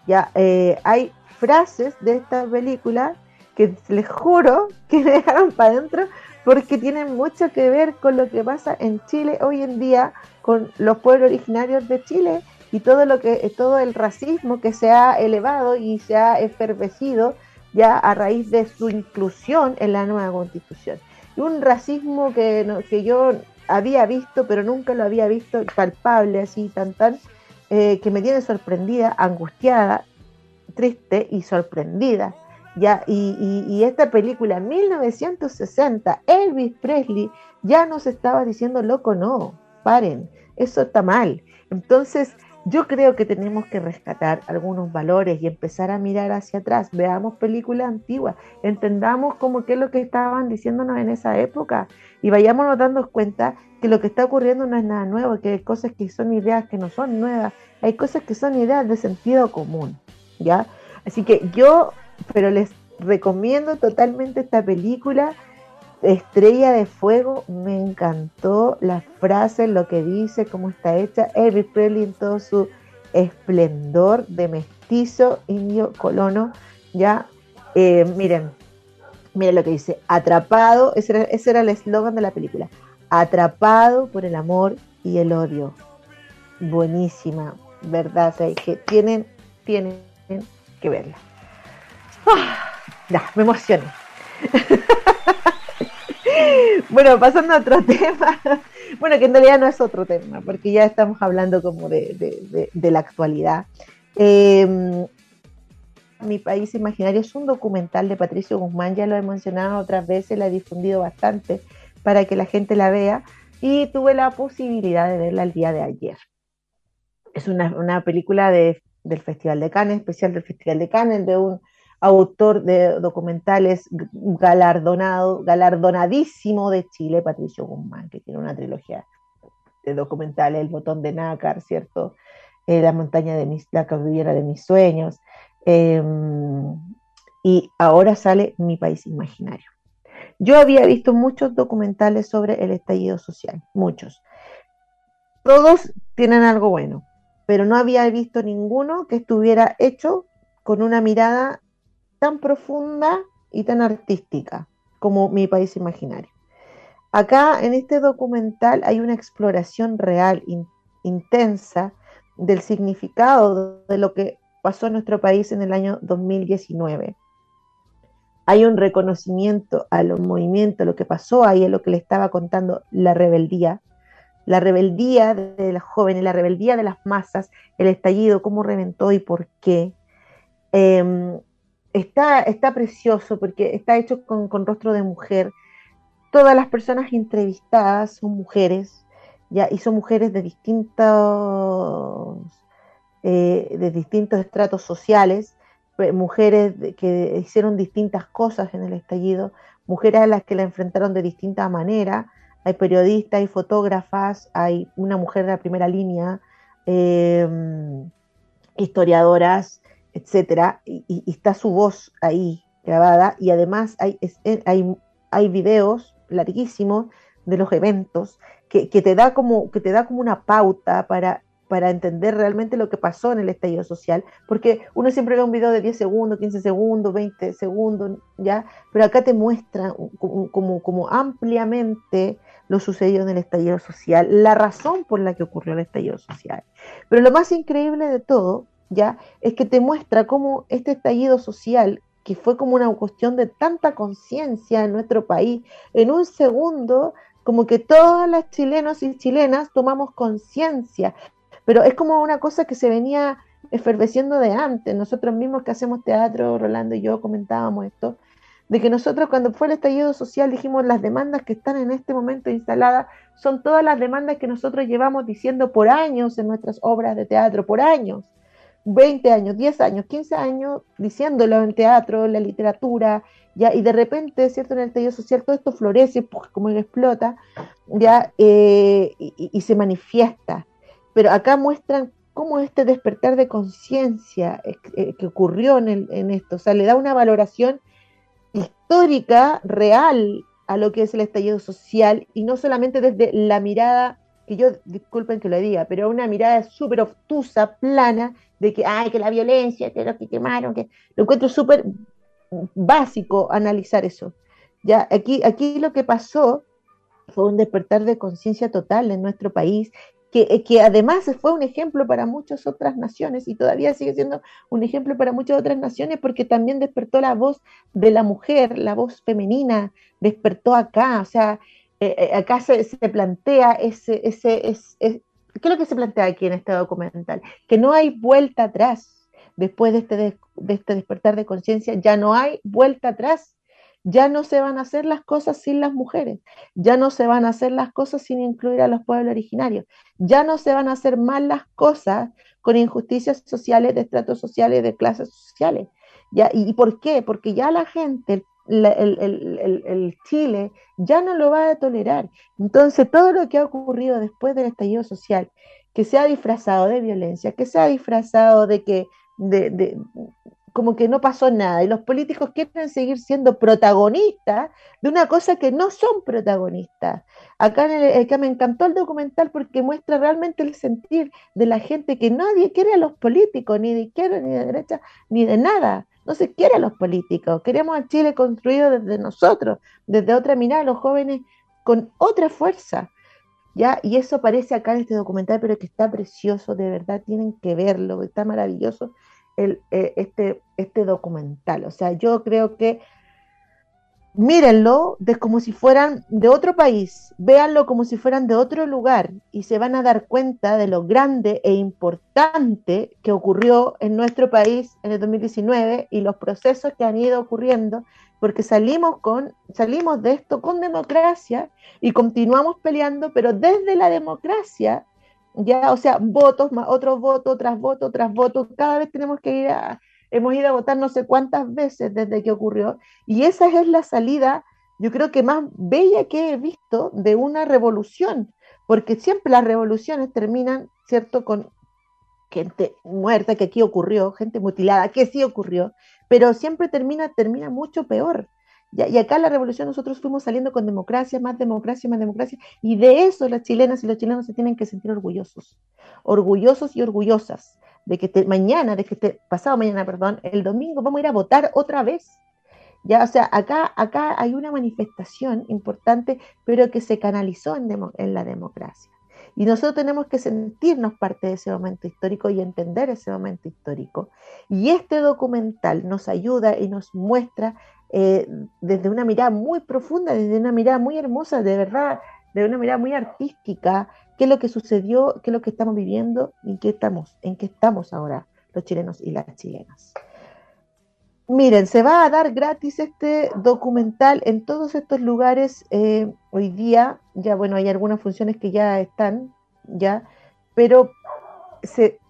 Ya eh, hay frases de esta película que les juro que me dejaron para adentro porque tienen mucho que ver con lo que pasa en Chile hoy en día con los pueblos originarios de Chile y todo lo que todo el racismo que se ha elevado y se ha efervecido ya a raíz de su inclusión en la nueva constitución. Y un racismo que, que yo había visto, pero nunca lo había visto palpable así tan tan, eh, que me tiene sorprendida, angustiada, triste y sorprendida. Ya, y, y, esta película, 1960, Elvis Presley ya nos estaba diciendo, loco, no, paren, eso está mal. Entonces, yo creo que tenemos que rescatar algunos valores y empezar a mirar hacia atrás. Veamos películas antiguas, entendamos cómo es lo que estaban diciéndonos en esa época y vayámonos dando cuenta que lo que está ocurriendo no es nada nuevo, que hay cosas que son ideas que no son nuevas, hay cosas que son ideas de sentido común, ¿ya? Así que yo, pero les recomiendo totalmente esta película, Estrella de Fuego, me encantó las frases, lo que dice, cómo está hecha, Elvis Presley en todo su esplendor de mestizo indio colono, ¿ya? Eh, miren, miren lo que dice, atrapado, ese era, ese era el eslogan de la película, Atrapado por el amor y el odio. Buenísima, ¿verdad? que tienen, tienen que verla. Ah, ya, me emocioné. bueno, pasando a otro tema. Bueno, que en realidad no es otro tema, porque ya estamos hablando como de, la actualidad. Em, mi país imaginario es un documental de Patricio Guzmán, ya lo he mencionado otras veces, la he difundido bastante para que la gente la vea y tuve la posibilidad de verla el día de ayer. Es una, película del Festival de Cannes, especial del Festival de Cannes, de un autor de documentales galardonado, galardonadísimo de Chile, Patricio Guzmán, que tiene una trilogía de documentales, El botón de nácar, ¿cierto? Eh, la montaña de mis, la cordillera de mis sueños. Em, y ahora sale Mi País Imaginario. Yo había visto muchos documentales sobre el estallido social, muchos. Todos tienen algo bueno, pero no había visto ninguno que estuviera hecho con una mirada tan profunda y tan artística como mi país imaginario. Acá en este documental hay una exploración real, intensa, del significado de lo que pasó en nuestro país en el año 2019 hay un reconocimiento a los movimientos, lo que pasó ahí, es lo que le estaba contando la rebeldía, la rebeldía de los jóvenes, la rebeldía de las masas, el estallido, cómo reventó y por qué. Em, está, está precioso porque está hecho con, rostro de mujer. Todas las personas entrevistadas son mujeres, ya, y son mujeres de distintos, eh, de distintos estratos sociales mujeres que hicieron distintas cosas en el estallido, mujeres a las que la enfrentaron de distinta manera. Hay periodistas, hay fotógrafas, hay una mujer de la primera línea, em, historiadoras, etcétera, y, está su voz ahí grabada, y además hay, hay, hay videos larguísimos de los eventos que, que, te da como, que te da como una pauta para para entender realmente lo que pasó en el estallido social, porque uno siempre ve un video de 10 segundos, 15 segundos, 20 segundos, ¿ya? Pero acá te muestra como, como, ampliamente lo sucedido en el estallido social, la razón por la que ocurrió el estallido social. Pero lo más increíble de todo, ¿ya? Es que te muestra cómo este estallido social, que fue como una cuestión de tanta conciencia en nuestro país, en un segundo como que todas las chilenos y chilenas tomamos conciencia pero es como una cosa que se venía eferveciendo de antes. Nosotros mismos que hacemos teatro, Rolando y yo comentábamos esto, de que nosotros cuando fue el estallido social dijimos las demandas que están en este momento instaladas son todas las demandas que nosotros llevamos diciendo por años en nuestras obras de teatro, por años, 20 años, 10 años, 15 años diciéndolo en teatro, en la literatura, ya, y de repente, ¿cierto? En el estallido social todo esto florece, pues, como explota, ya, eh, y, se manifiesta. Pero acá muestran cómo este despertar de conciencia eh, que ocurrió en, en esto, o sea, le da una valoración histórica, real, a lo que es el estallido social y no solamente desde la mirada, que yo disculpen que lo diga, pero una mirada súper obtusa, plana, de que, ay, que la violencia, que lo que quemaron, que lo encuentro súper básico analizar eso. Ya, aquí, aquí lo que pasó fue un despertar de conciencia total en nuestro país eh, que, además fue un ejemplo para muchas otras naciones y todavía sigue siendo un ejemplo para muchas otras naciones porque también despertó la voz de la mujer, la voz femenina, despertó acá, o sea, eh, eh, acá se, plantea ese, ese, ese, ¿qué es lo que se plantea aquí en este documental? Que no hay vuelta atrás después de este, de este despertar de conciencia, ya no hay vuelta atrás ya no se van a hacer las cosas sin las mujeres, ya no se van a hacer las cosas sin incluir a los pueblos originarios, ya no se van a hacer mal las cosas con injusticias sociales, de estratos sociales, de clases sociales. ¿Ya? ¿Y, por qué? Porque ya la gente, el, Chile, ya no lo va a tolerar. Entonces, todo lo que ha ocurrido después del estallido social, que se ha disfrazado de violencia, que se ha disfrazado de que de, de, como que no pasó nada y los políticos quieren seguir siendo protagonistas de una cosa que no son protagonistas. Acá, en me encantó el documental porque muestra realmente el sentir de la gente que nadie quiere a los políticos, ni de izquierda, ni de derecha, ni de nada. No se quiere a los políticos. Queremos a Chile construido desde nosotros, desde otra mirada, los jóvenes con otra fuerza. ¿Ya? Y eso aparece acá en este documental, pero que está precioso, de verdad, tienen que verlo, está maravilloso el, eh, este, este documental. O sea, yo creo que mírenlo de como si fueran de otro país, véanlo como si fueran de otro lugar y se van a dar cuenta de lo grande e importante que ocurrió en nuestro país en el 2019 y los procesos que han ido ocurriendo, porque salimos con salimos de esto con democracia y continuamos peleando, pero desde la democracia ya, o sea, votos, más otros votos, tras votos, tras votos, cada vez tenemos que ir a, hemos ido a votar no sé cuántas veces desde que ocurrió, y esa es la salida, yo creo que más bella que he visto de una revolución, porque siempre las revoluciones terminan, ¿cierto?, con gente muerta, que aquí ocurrió, gente mutilada, que sí ocurrió, pero siempre termina, termina mucho peor y acá la revolución nosotros fuimos saliendo con democracia, más democracia, más democracia, y de eso las chilenas y los chilenos se tienen que sentir orgullosos, orgullosos y orgullosas de que mañana, de que pasado mañana, perdón, el domingo vamos a ir a votar otra vez. Ya, o sea, acá, acá hay una manifestación importante, pero que se canalizó en, en la democracia. Y nosotros tenemos que sentirnos parte de ese momento histórico y entender ese momento histórico. Y este documental nos ayuda y nos muestra eh, desde una mirada muy profunda, desde una mirada muy hermosa, de verdad, de una mirada muy artística, qué es lo que sucedió, qué es lo que estamos viviendo y qué estamos, en qué estamos ahora los chilenos y las chilenas. Miren, se va a dar gratis este documental en todos estos lugares eh, hoy día. Ya, bueno, hay algunas funciones que ya están, ya, pero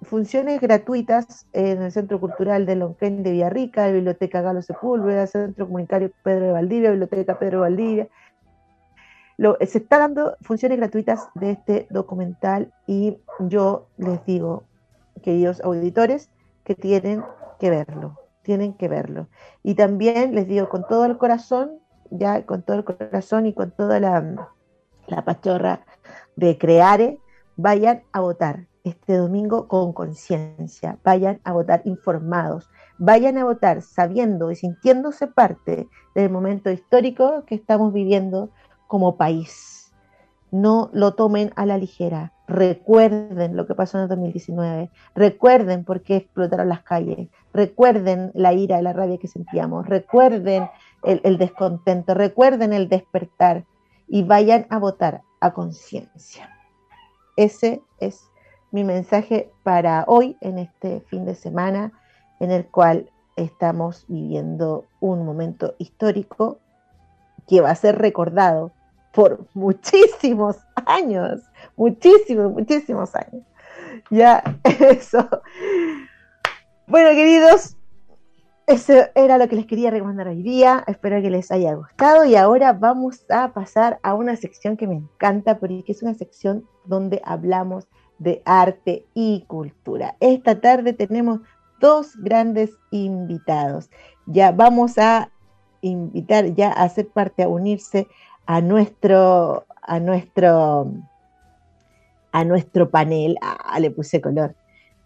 funciones gratuitas en el Centro Cultural de Lonquén de Villarrica, Biblioteca Galo Sepúlveda, Centro Comunitario Pedro de Valdivia, Biblioteca Pedro Valdivia. Se está dando funciones gratuitas de este documental y yo les digo, queridos auditores, que tienen que verlo, tienen que verlo. Y también les digo con todo el corazón, ya con todo el corazón y con toda la, la pachorra de Creare, vayan a votar este domingo con conciencia, vayan a votar informados, vayan a votar sabiendo y sintiéndose parte del momento histórico que estamos viviendo como país. No lo tomen a la ligera. Recuerden lo que pasó en el 2019. Recuerden por qué explotaron las calles. Recuerden la ira y la rabia que sentíamos. Recuerden el, el descontento. Recuerden el despertar. Y vayan a votar a conciencia. Ese es mi mensaje para hoy, en este fin de semana, en el cual estamos viviendo un momento histórico que va a ser recordado por muchísimos años, muchísimos, muchísimos años. Ya, eso. Bueno, queridos, eso era lo que les quería recomendar hoy día. Espero que les haya gustado. Y ahora vamos a pasar a una sección que me encanta, porque es una sección donde hablamos de arte y cultura. Esta tarde tenemos dos grandes invitados. Ya vamos a invitar ya a hacer parte, a unirse a nuestro, a nuestro, a nuestro panel. Ah, le puse color.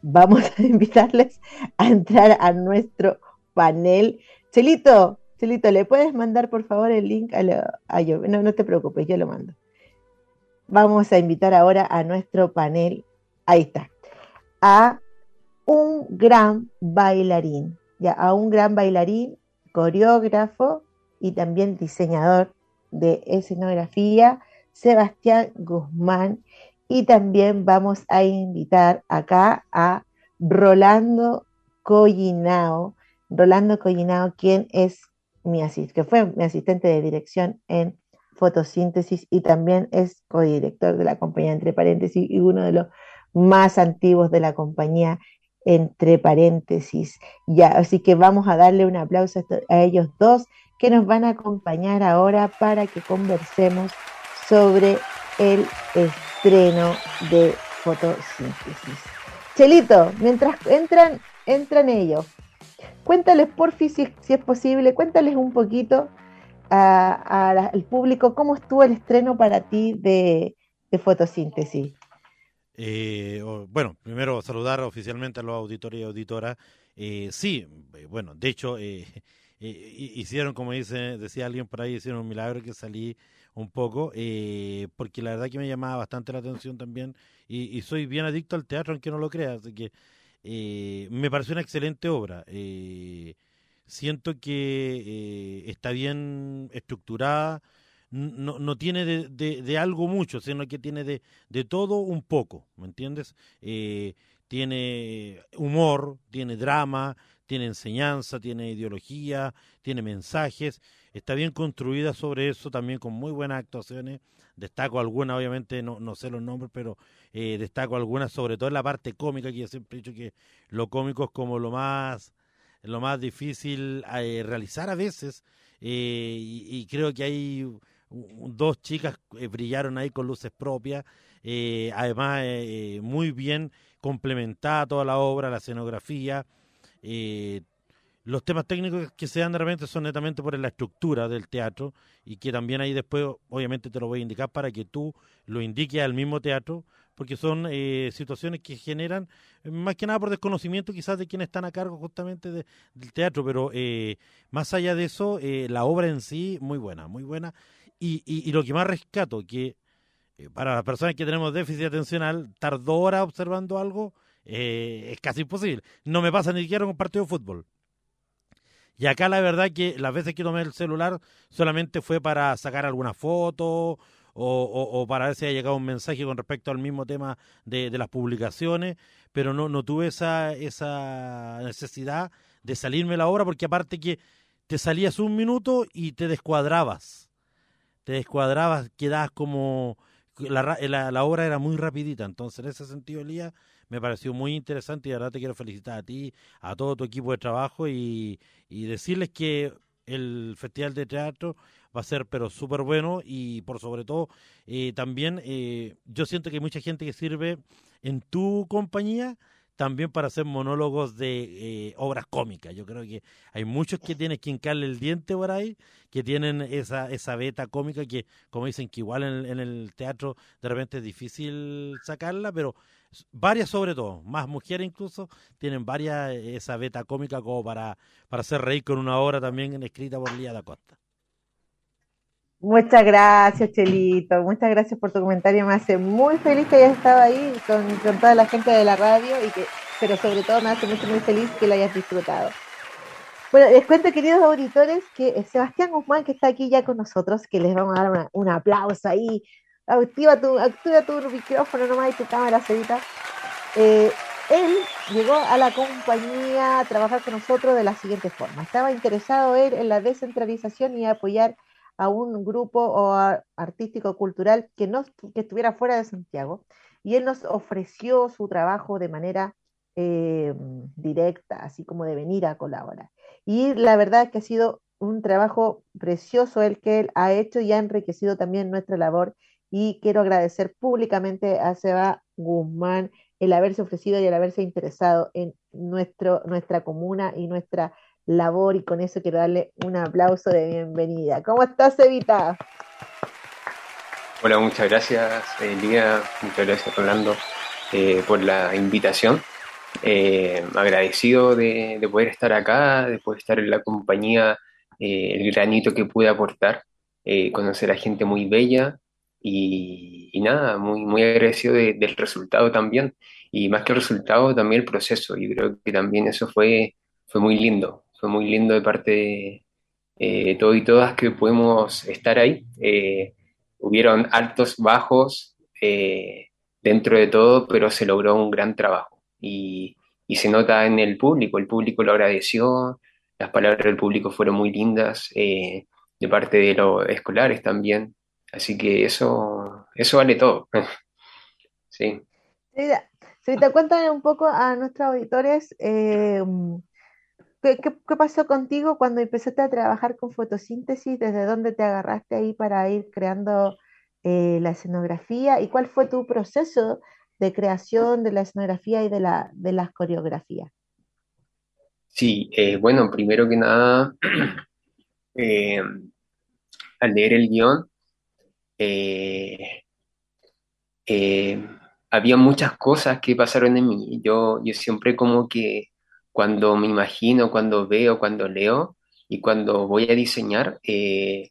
Vamos a invitarles a entrar a nuestro panel. Chelito, Chelito, ¿le puedes mandar por favor el link a, No, no te preocupes, yo lo mando. Vamos a invitar ahora a nuestro panel, ahí está, a un gran bailarín, ya, a un gran bailarín, coreógrafo y también diseñador de escenografía, Sebastián Guzmán. Y también vamos a invitar acá a Rolando Collinao. Rolando Collinao, quien es mi fue mi asistente de dirección en fotosíntesis y también es codirector de la compañía entre paréntesis y uno de los más antiguos de la compañía entre paréntesis. Ya, así que vamos a darle un aplauso a ellos dos que nos van a acompañar ahora para que conversemos sobre el estreno de fotosíntesis. Chelito, mientras entran, entran ellos, cuéntales por fin si, es posible, cuéntales un poquito al público cómo estuvo el estreno para ti de, fotosíntesis. Eh, bueno, primero saludar oficialmente a los auditores y auditoras. Eh, sí, eh, bueno, de hecho, hicieron, como dice, decía alguien por ahí, hicieron un milagro que salí un poco, eh, porque la verdad que me llamaba bastante la atención también, y, soy bien adicto al teatro, aunque no lo creas, así que eh, me pareció una excelente obra. Eh, siento que está bien estructurada, no, no tiene de, de, algo mucho, sino que tiene de, de todo un poco, ¿me entiendes? tiene humor, tiene drama, tiene enseñanza, tiene ideología, tiene mensajes, está bien construida sobre eso, también con muy buenas actuaciones. Destaco algunas, obviamente no, no sé los nombres, pero eh, destaco algunas, sobre todo en la parte cómica, que yo siempre he dicho que lo cómico es como lo más, lo más difícil eh, realizar a veces, eh, y, creo que hay dos chicas brillaron ahí con luces propias, además muy bien complementada toda la obra, la escenografía, eh, los temas técnicos que se dan de repente son netamente por la estructura del teatro y que también ahí después obviamente te lo voy a indicar para que tú lo indiques al mismo teatro porque son eh, situaciones que generan eh, más que nada por desconocimiento quizás de quienes están a cargo justamente del teatro pero eh, más allá de eso la obra en sí muy buena muy buena y, lo que más rescato que para las personas que tenemos déficit atencional tardó horas observando algo eh, es casi imposible. No me pasa ni siquiera un partido de fútbol. Y acá la verdad que las veces que tomé el celular solamente fue para sacar alguna foto o, para ver si ha llegado un mensaje con respecto al mismo tema de, las publicaciones, pero no, no tuve esa, esa necesidad de salirme la obra porque aparte que te salías un minuto y te descuadrabas. Te descuadrabas, quedabas como... La, la, la obra era muy rapidita, entonces en ese sentido, Elías, me pareció muy interesante y de verdad te quiero felicitar a ti, a todo tu equipo de trabajo y, decirles que el Festival de Teatro va a ser pero súper bueno y por sobre todo eh, también eh, yo siento que hay mucha gente que sirve en tu compañía también para hacer monólogos de eh, obras cómicas. Yo creo que hay muchos que tienes que hincarle el diente por ahí, que tienen esa, esa beta cómica que, como dicen, que igual en, en el teatro de repente es difícil sacarla, pero varias sobre todo, más mujeres incluso, tienen varias eh, esa beta cómica como para, para hacer reír con una obra también escrita por Lía da Costa. Muchas gracias, Chelito. Muchas gracias por tu comentario. Me hace muy feliz que hayas estado ahí con, toda la gente de la radio, y que, pero sobre todo me hace mucho muy feliz que lo hayas disfrutado. Bueno, les cuento, queridos auditores, que Sebastián Guzmán, que está aquí ya con nosotros, que les vamos a dar un aplauso ahí activa tu, activa tu micrófono nomás y tu cámara, Cevita. Eh, él llegó a la compañía a trabajar con nosotros de la siguiente forma. Estaba interesado él en la descentralización y apoyar a un grupo artístico cultural que no que estuviera fuera de Santiago y él nos ofreció su trabajo de manera eh, directa, así como de venir a colaborar. Y la verdad es que ha sido un trabajo precioso el que él ha hecho y ha enriquecido también nuestra labor y quiero agradecer públicamente a Seba Guzmán el haberse ofrecido y el haberse interesado en nuestro, nuestra comuna y nuestra labor y con eso quiero darle un aplauso de bienvenida. ¿Cómo estás, Evita? Hola, muchas gracias, Elía, muchas gracias, Rolando, eh, por la invitación. Eh, agradecido de, poder estar acá, de poder estar en la compañía, eh, el granito que pude aportar, conocer a gente muy bella y, nada, muy, muy agradecido del resultado también. Y más que el resultado, también el proceso. Y creo que también eso fue, fue muy lindo. Fue muy lindo de parte de eh, todos y todas que pudimos estar ahí. Eh, hubieron altos, bajos eh, dentro de todo, pero se logró un gran trabajo. Y, se nota en el público. El público lo agradeció. Las palabras del público fueron muy lindas. de parte de los escolares también. Así que eso, eso vale todo. sí. Si te cuentan un poco a nuestros auditores, ¿qué, pasó contigo cuando empezaste a trabajar con fotosíntesis? ¿Desde dónde te agarraste ahí para ir creando eh, la escenografía? ¿Y cuál fue tu proceso de creación de la escenografía y de, la, de las coreografías? Sí, eh, bueno, primero que nada, al leer el guion, había muchas cosas que pasaron en mí. Yo, yo siempre como que cuando me imagino, cuando veo, cuando leo y cuando voy a diseñar, eh,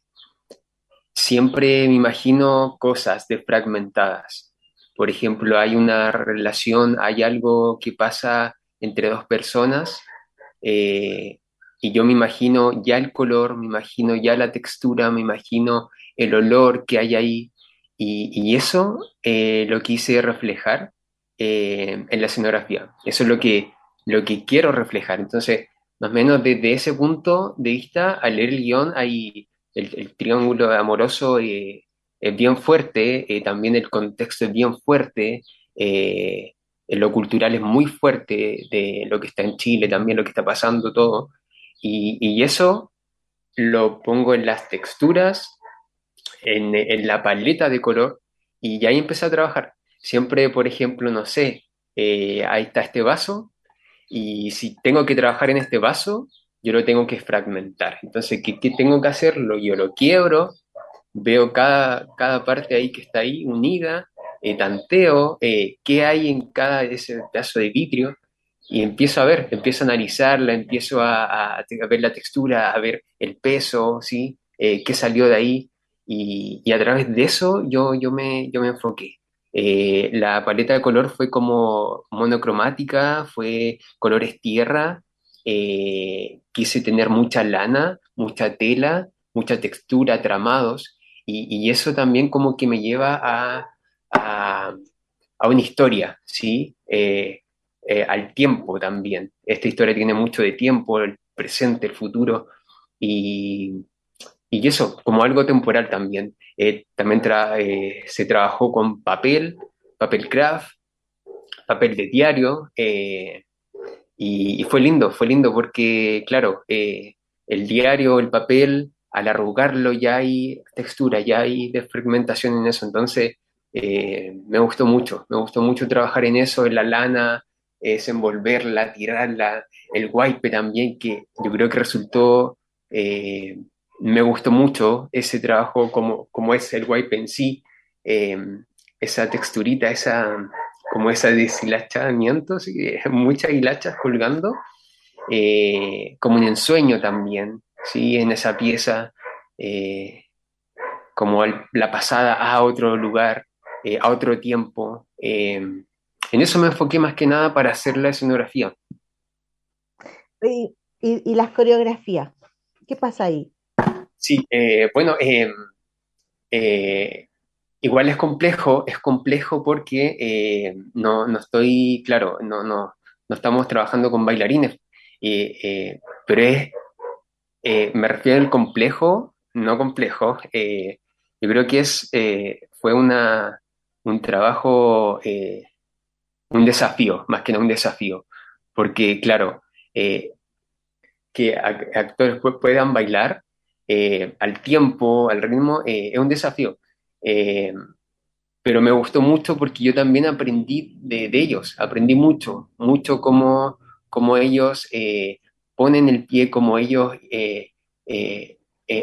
siempre me imagino cosas fragmentadas. Por ejemplo, hay una relación, hay algo que pasa entre dos personas eh, y yo me imagino ya el color, me imagino ya la textura, me imagino el olor que hay ahí, y, eso eh, lo quise reflejar en la escenografía. Eso es lo que, lo que quiero reflejar. Entonces, más o menos desde ese punto de vista, al leer el guion, hay el, triángulo amoroso eh, es bien fuerte, también el contexto es bien fuerte, lo cultural es muy fuerte de lo que está en Chile, también lo que está pasando todo. Y, y eso lo pongo en las texturas, en, la paleta de color y ahí empecé a trabajar. Siempre, por ejemplo, no sé, eh, ahí está este vaso y si tengo que trabajar en este vaso, yo lo tengo que fragmentar. Entonces, ¿qué, tengo que hacerlo? Yo lo quiebro, veo cada, cada parte ahí que está ahí unida, eh, tanteo eh, qué hay en cada ese pedazo de vidrio y empiezo a ver, empiezo a analizarla, empiezo a, a, ver la textura, a ver el peso, ¿sí? qué salió de ahí. Y, a través de eso yo, yo, me, yo me enfoqué. Eh, la paleta de color fue como monocromática, fue colores tierra, eh, quise tener mucha lana, mucha tela, mucha textura, tramados, y, eso también como que me lleva a, a, una historia, ¿sí? Eh, al tiempo también. Esta historia tiene mucho de tiempo, el presente, el futuro, y, y eso, como algo temporal también. Eh, también eh, se trabajó con papel, papel craft, papel de diario, eh, y, fue lindo, fue lindo porque, claro, el diario, el papel, al arrugarlo ya hay textura, ya hay desfragmentación en eso, entonces me gustó mucho, me gustó mucho trabajar en eso, en la lana, desenvolverla, tirarla, el wipe también, que yo creo que resultó me gustó mucho ese trabajo como, como es el wipe en sí, em, esa texturita, esa, como esa deshilachamiento, muchas hilachas colgando, eh, como un ensueño también, ¿sí? en esa pieza, eh, como la pasada a otro lugar, eh, a otro tiempo. Em, en eso me enfoqué más que nada para hacer la escenografía. y, y las coreografías? ¿Qué pasa ahí? Sí, eh, bueno, em, eh, igual es complejo, es complejo porque eh, no, no, estoy, claro, no, no, no estamos trabajando con bailarines, pero es, me refiero al complejo, no complejo, yo creo que es, fue una, un trabajo, un desafío, más que no un desafío, porque claro, que actores puedan bailar al tiempo, al ritmo, es un desafío. Eh, pero me gustó mucho porque yo también aprendí de, ellos, aprendí mucho, mucho cómo, cómo ellos eh, ponen el pie, cómo ellos eh,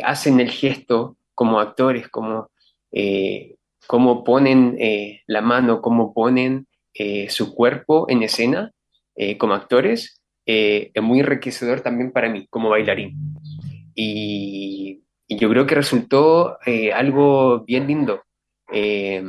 hacen el gesto como actores, cómo, cómo ponen la mano, cómo ponen su cuerpo en escena como actores, es muy enriquecedor también para mí como bailarín. Y, y yo creo que resultó eh, algo bien lindo. Eh,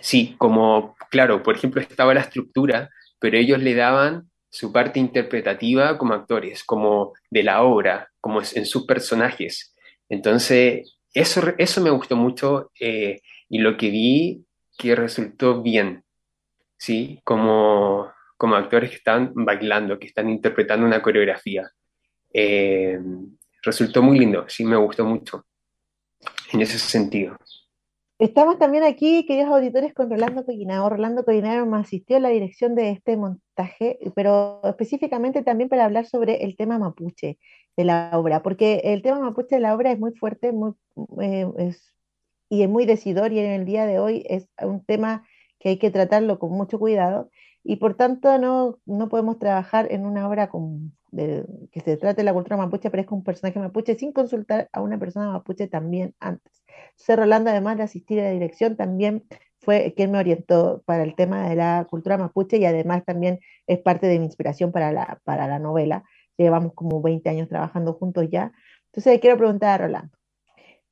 sí, como, claro, por ejemplo, estaba la estructura, pero ellos le daban su parte interpretativa como actores, como de la obra, como en sus personajes. Entonces, eso, eso me gustó mucho eh, y lo que vi que resultó bien, ¿sí? Como, como actores que están bailando, que están interpretando una coreografía resultó muy lindo, sí me gustó mucho en ese sentido. Estamos también aquí, queridos auditores, con Rolando Coyinao. Rolando Coyinao me asistió a la dirección de este montaje, pero específicamente también para hablar sobre el tema mapuche de la obra, porque el tema mapuche de la obra es muy fuerte muy, eh, y es muy decidor y en el día de hoy es un tema que hay que tratarlo con mucho cuidado y por tanto no, no podemos trabajar en una obra con, que se trate de la cultura mapuche, aparezca un personaje mapuche sin consultar a una persona mapuche también antes. Ser Rolando, además de asistir a la dirección, también fue quien me orientó para el tema de la cultura mapuche y además también es parte de mi inspiración para la, para la novela. Llevamos como 20 años trabajando juntos ya. Entonces quiero preguntar a Rolando.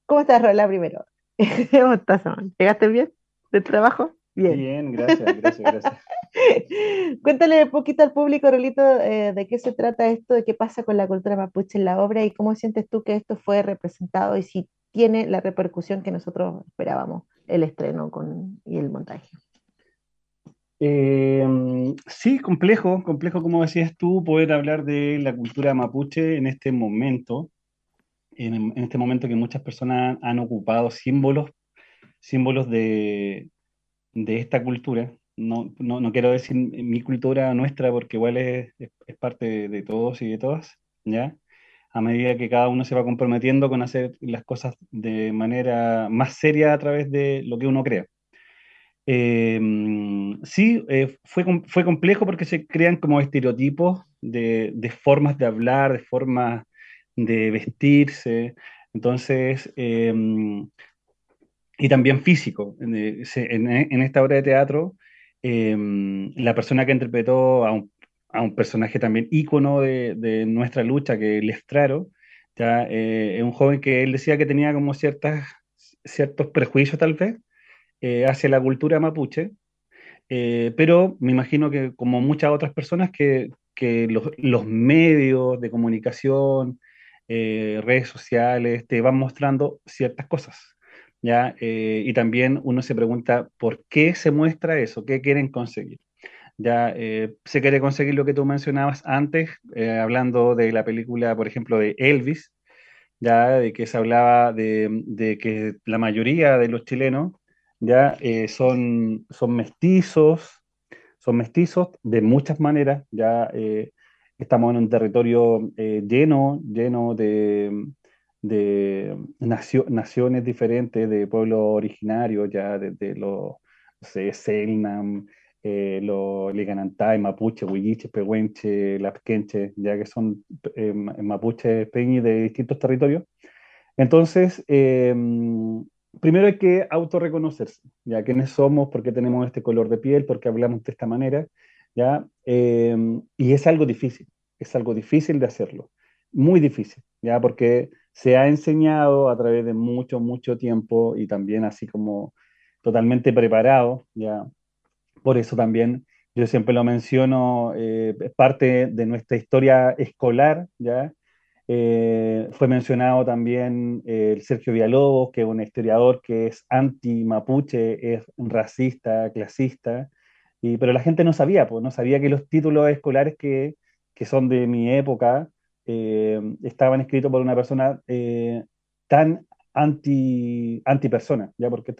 ¿Cómo estás, Rolando, primero? ¿Cómo estás, ¿Llegaste bien del trabajo? Bien. gracias, gracias, gracias. Cuéntale un poquito al público, Rolito, eh, de qué se trata esto, de qué pasa con la cultura mapuche en la obra y cómo sientes tú que esto fue representado y si tiene la repercusión que nosotros esperábamos el estreno con, y el montaje. Eh, sí, complejo, complejo como decías tú, poder hablar de la cultura mapuche en este momento, en, en este momento que muchas personas han ocupado símbolos, símbolos de, de esta cultura. No, no, no, quiero decir mi cultura nuestra porque igual es, es, parte de, todos y de todas, ¿ya? A medida que cada uno se va comprometiendo con hacer las cosas de manera más seria a través de lo que uno crea. Eh, sí, eh, fue, fue complejo porque se crean como estereotipos de, de, formas de hablar, de formas de vestirse. Entonces, eh, y también físico. En, esta obra de teatro, em, la persona que interpretó a un, a un personaje también ícono de, de, nuestra lucha, que es Lestraro, ya, eh, es un joven que él decía que tenía como ciertas, ciertos prejuicios tal vez eh, hacia la cultura mapuche, eh, pero me imagino que como muchas otras personas que, que los, los, medios de comunicación, redes sociales, te van mostrando ciertas cosas ¿ya? Eh, y también uno se pregunta por qué se muestra eso, qué quieren conseguir. Ya eh, se quiere conseguir lo que tú mencionabas antes, eh, hablando de la película, por ejemplo, de Elvis, ya de que se hablaba de, que la mayoría de los chilenos ya son, son mestizos, son mestizos de muchas maneras, ya estamos en un territorio lleno, lleno de, de naciones diferentes, de pueblos originarios, ya desde los, no sé, Selnam, eh, los Liganantay, Mapuche, Huilliche, Pehuenche, Lapquenche, ya que son eh, mapuches peñi de distintos territorios. Entonces, em, primero hay que autorreconocerse, ya quiénes somos, por qué tenemos este color de piel, por qué hablamos de esta manera, ya, em, y es algo difícil, es algo difícil de hacerlo, muy difícil, ya, porque se ha enseñado a través de mucho, mucho tiempo y también así como totalmente preparado, ya. Por eso también yo siempre lo menciono, eh, parte de nuestra historia escolar, ya. Eh, fue mencionado también eh, Sergio Villalobos, que es un historiador que es anti-mapuche, es racista, clasista, y, pero la gente no sabía, pues, no sabía que los títulos escolares que, que son de mi época eh, estaban escritos por una persona tan anti, anti persona, ya porque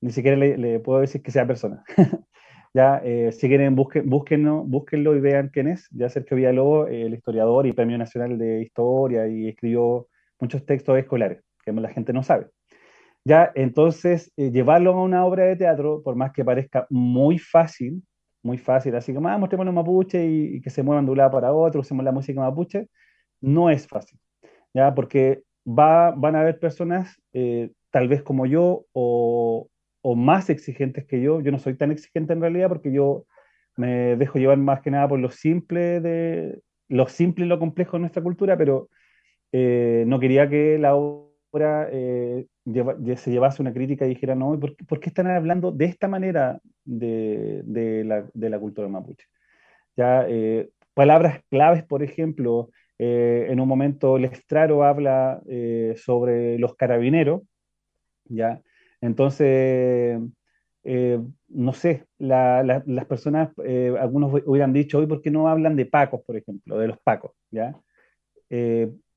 ni siquiera le, le, puedo decir que sea persona. Ya, eh, si quieren, busquen, búsquenlo, búsquenlo y vean quién es. Ya Sergio Villalobos, el historiador y Premio Nacional de Historia, y escribió muchos textos escolares, que la gente no sabe. Ya, entonces, eh, llevarlo a una obra de teatro, por más que parezca muy fácil, muy fácil, así como, ah, mostremos los mapuche y, que se muevan de un lado para otro, usemos la música mapuche, no es fácil, ya, porque va, van a haber personas, eh, tal vez como yo, o, o más exigentes que yo. Yo no soy tan exigente en realidad porque yo me dejo llevar más que nada por lo simple de lo simple y lo complejo de nuestra cultura, pero eh, no quería que la obra eh, se llevase una crítica y dijera, no, ¿por qué, ¿por qué están hablando de esta manera de, de, la, de la, cultura mapuche? Ya, eh, palabras claves, por ejemplo, en un momento Lestraro habla sobre los carabineros, ya, entonces, eh, no sé, las personas, eh, algunos hubieran dicho hoy, ¿por qué no hablan de Pacos, por ejemplo, de los Pacos? ¿ya?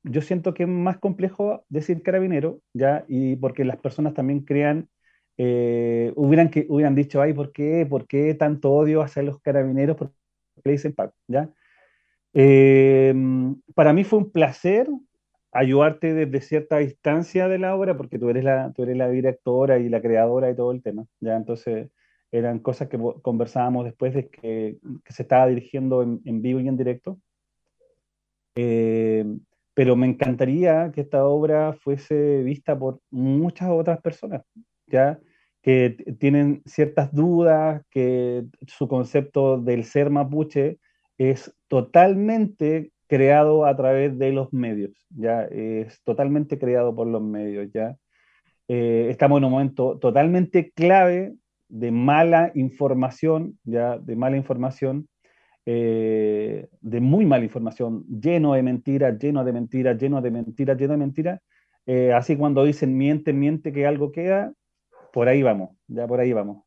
Eh, yo siento que es más complejo decir carabinero, ¿ya? Y porque las personas también crean, hubieran, que, hubieran dicho, ay, ¿por qué, ¿por qué tanto odio hacia los carabineros? ¿Por qué le dicen Paco? ¿ya? para mí fue un placer ayudarte desde cierta distancia de la obra, porque tú eres la, tú eres la directora y la creadora de todo el tema, ¿ya? Entonces, eran cosas que conversábamos después de que, se estaba dirigiendo en, vivo y en directo. Eh, pero me encantaría que esta obra fuese vista por muchas otras personas, ¿ya? que tienen ciertas dudas, que su concepto del ser mapuche es totalmente creado a través de los medios, ya es totalmente creado por los medios, ya. Eh, estamos en un momento totalmente clave de mala información, ya, de mala información, eh, de muy mala información, lleno de mentiras, lleno de mentiras, lleno de mentiras, lleno de mentiras. Eh, así cuando dicen miente, miente que algo queda, por ahí vamos, ya por ahí vamos.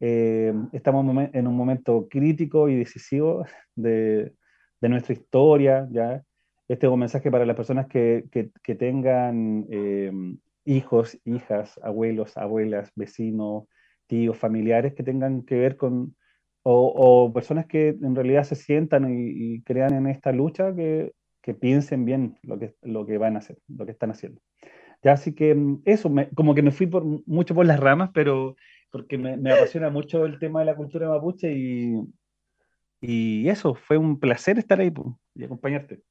estamos en un momento crítico y decisivo de, de nuestra historia, ¿ya? Este es un mensaje para las personas que, que, tengan eh, hijos, hijas, abuelos, abuelas, vecinos, tíos, familiares que tengan que ver con, o, personas que en realidad se sientan y, crean en esta lucha, que, que, piensen bien lo que, lo que van a hacer, lo que están haciendo. Ya, así que mm, eso, como que me fui por, mucho por las ramas, pero porque me, me apasiona mucho el tema de la cultura mapuche y, y eso, fue un placer estar ahí y acompañarte.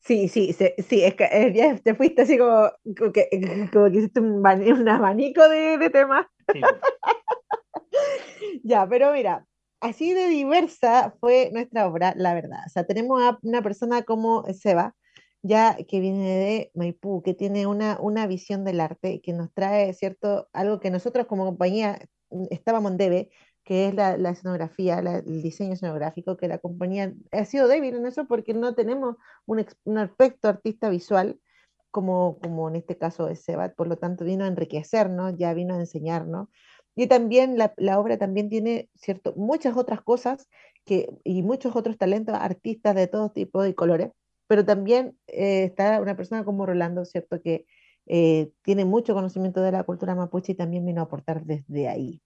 Sí, sí, sí, es que eh, ya te fuiste así como, que, como que hiciste un, abanico de, temas. ya, pero mira, así de diversa fue nuestra obra, la verdad. O sea, tenemos a una persona como Seba, ya que viene de Maipú, que tiene una, una visión del arte, que nos trae, ¿cierto? Algo que nosotros como compañía mm, estábamos en debe, que es la, escenografía, el diseño escenográfico, que la compañía ha sido débil en eso porque no tenemos un, un aspecto artista visual como, como en este caso es Sebat, por lo tanto vino a enriquecernos, ya vino a enseñarnos. Y también la, obra también tiene cierto, muchas otras cosas que, y muchos otros talentos, artistas de todo tipo y colores, pero también eh, está una persona como Rolando, ¿cierto? Que eh, tiene mucho conocimiento de la cultura mapuche y también vino a aportar desde ahí.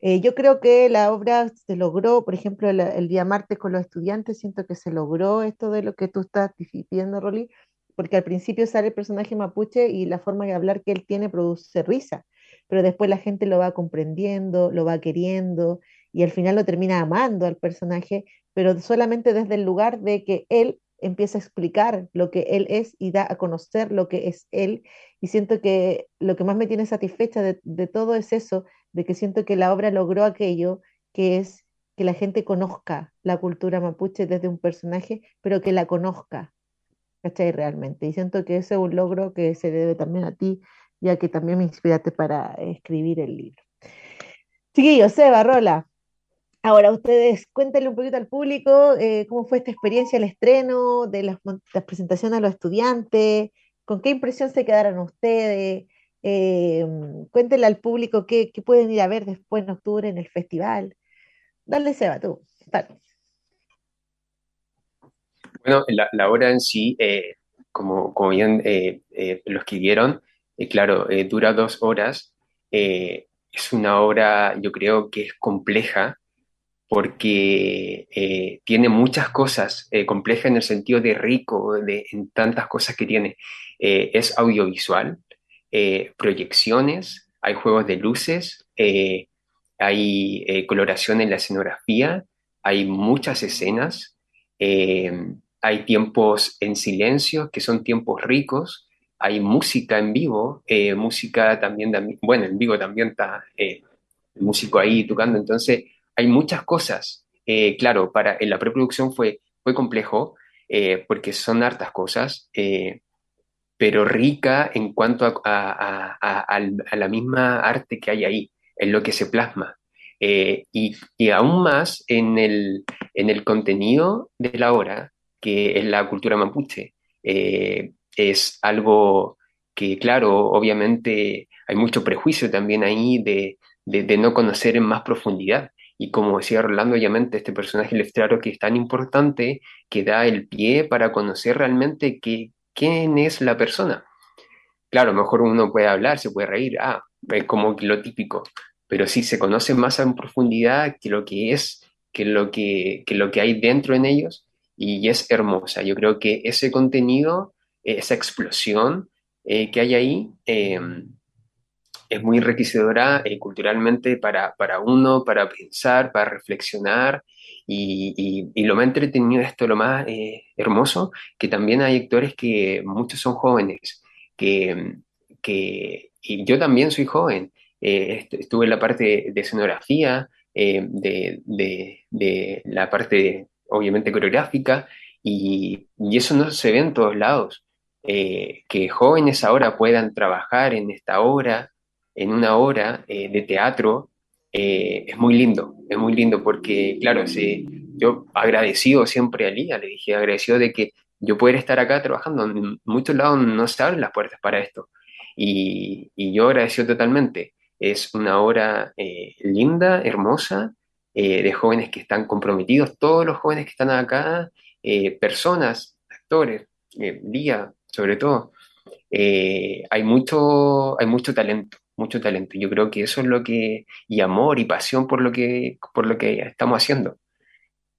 Eh, yo creo que la obra se logró, por ejemplo, el, día martes con los estudiantes, siento que se logró esto de lo que tú estás pidiendo, Rolly, porque al principio sale el personaje mapuche y la forma de hablar que él tiene produce risa, pero después la gente lo va comprendiendo, lo va queriendo y al final lo termina amando al personaje, pero solamente desde el lugar de que él empieza a explicar lo que él es y da a conocer lo que es él. Y siento que lo que más me tiene satisfecha de, todo es eso, de que siento que la obra logró aquello que es que la gente conozca la cultura mapuche desde un personaje, pero que la conozca, ¿cachai? Realmente. Y siento que ese es un logro que se debe también a ti, ya que también me inspiraste para escribir el libro. Chiquillos, Seba, Rola, Ahora, ustedes cuéntenle un poquito al público eh, cómo fue esta experiencia, el estreno, de las, presentaciones a los estudiantes, con qué impresión se quedaron ustedes, eh, cuéntenle al público qué, qué, pueden ir a ver después en octubre en el festival. Dale, Seba, tú. Dale. Bueno, la, la obra en sí, eh, como, como, bien lo escribieron, claro, dura dos horas. es una obra, yo creo que es compleja, porque eh, tiene muchas cosas, eh, complejas en el sentido de rico, de, en tantas cosas que tiene. Eh, es audiovisual, proyecciones, hay juegos de luces, hay coloración en la escenografía, hay muchas escenas, hay tiempos en silencio, que son tiempos ricos, hay música en vivo, música también, bueno, en vivo también está el músico ahí tocando, entonces hay muchas cosas. Eh, claro, para en la preproducción fue, fue complejo eh, porque son hartas cosas, eh, pero rica en cuanto a, la misma arte que hay ahí, en lo que se plasma. Y, y, aún más en el, en el contenido de la obra, que es la cultura mapuche. Es algo que, claro, obviamente hay mucho prejuicio también ahí de, de, no conocer en más profundidad. Y como decía Rolando, obviamente este personaje letrado que es tan importante que da el pie para conocer realmente quién es la persona. Claro, mejor uno puede hablar, se puede reír, ah, es como lo típico, pero sí se conoce más en profundidad que lo que es, que lo que, lo que hay dentro en ellos, y es hermosa. Yo creo que ese contenido, esa explosión eh, que hay ahí, em, es muy enriquecedora eh, culturalmente para, para, uno, para pensar, para reflexionar. Y, lo más entretenido de esto, lo más eh, hermoso, que también hay actores que muchos son jóvenes, que, que y yo también soy joven. Eh, estuve en la parte de escenografía, de, de, de, la parte obviamente coreográfica, y, y, eso no se ve en todos lados. Que jóvenes ahora puedan trabajar en esta obra, en una hora eh, de teatro eh, es muy lindo, es muy lindo porque, claro, yo agradecido siempre a Lía, le dije agradecido de que yo poder estar acá trabajando, en muchos lados no se abren las puertas para esto y, yo agradecido totalmente. Es una eh, linda, hermosa, de jóvenes que están comprometidos, todos los jóvenes que están acá, personas, actores, Lía sobre todo, hay, mucho, hay mucho talento mucho talento. Yo creo que eso es lo que, y amor y pasión por lo que, por lo que estamos haciendo.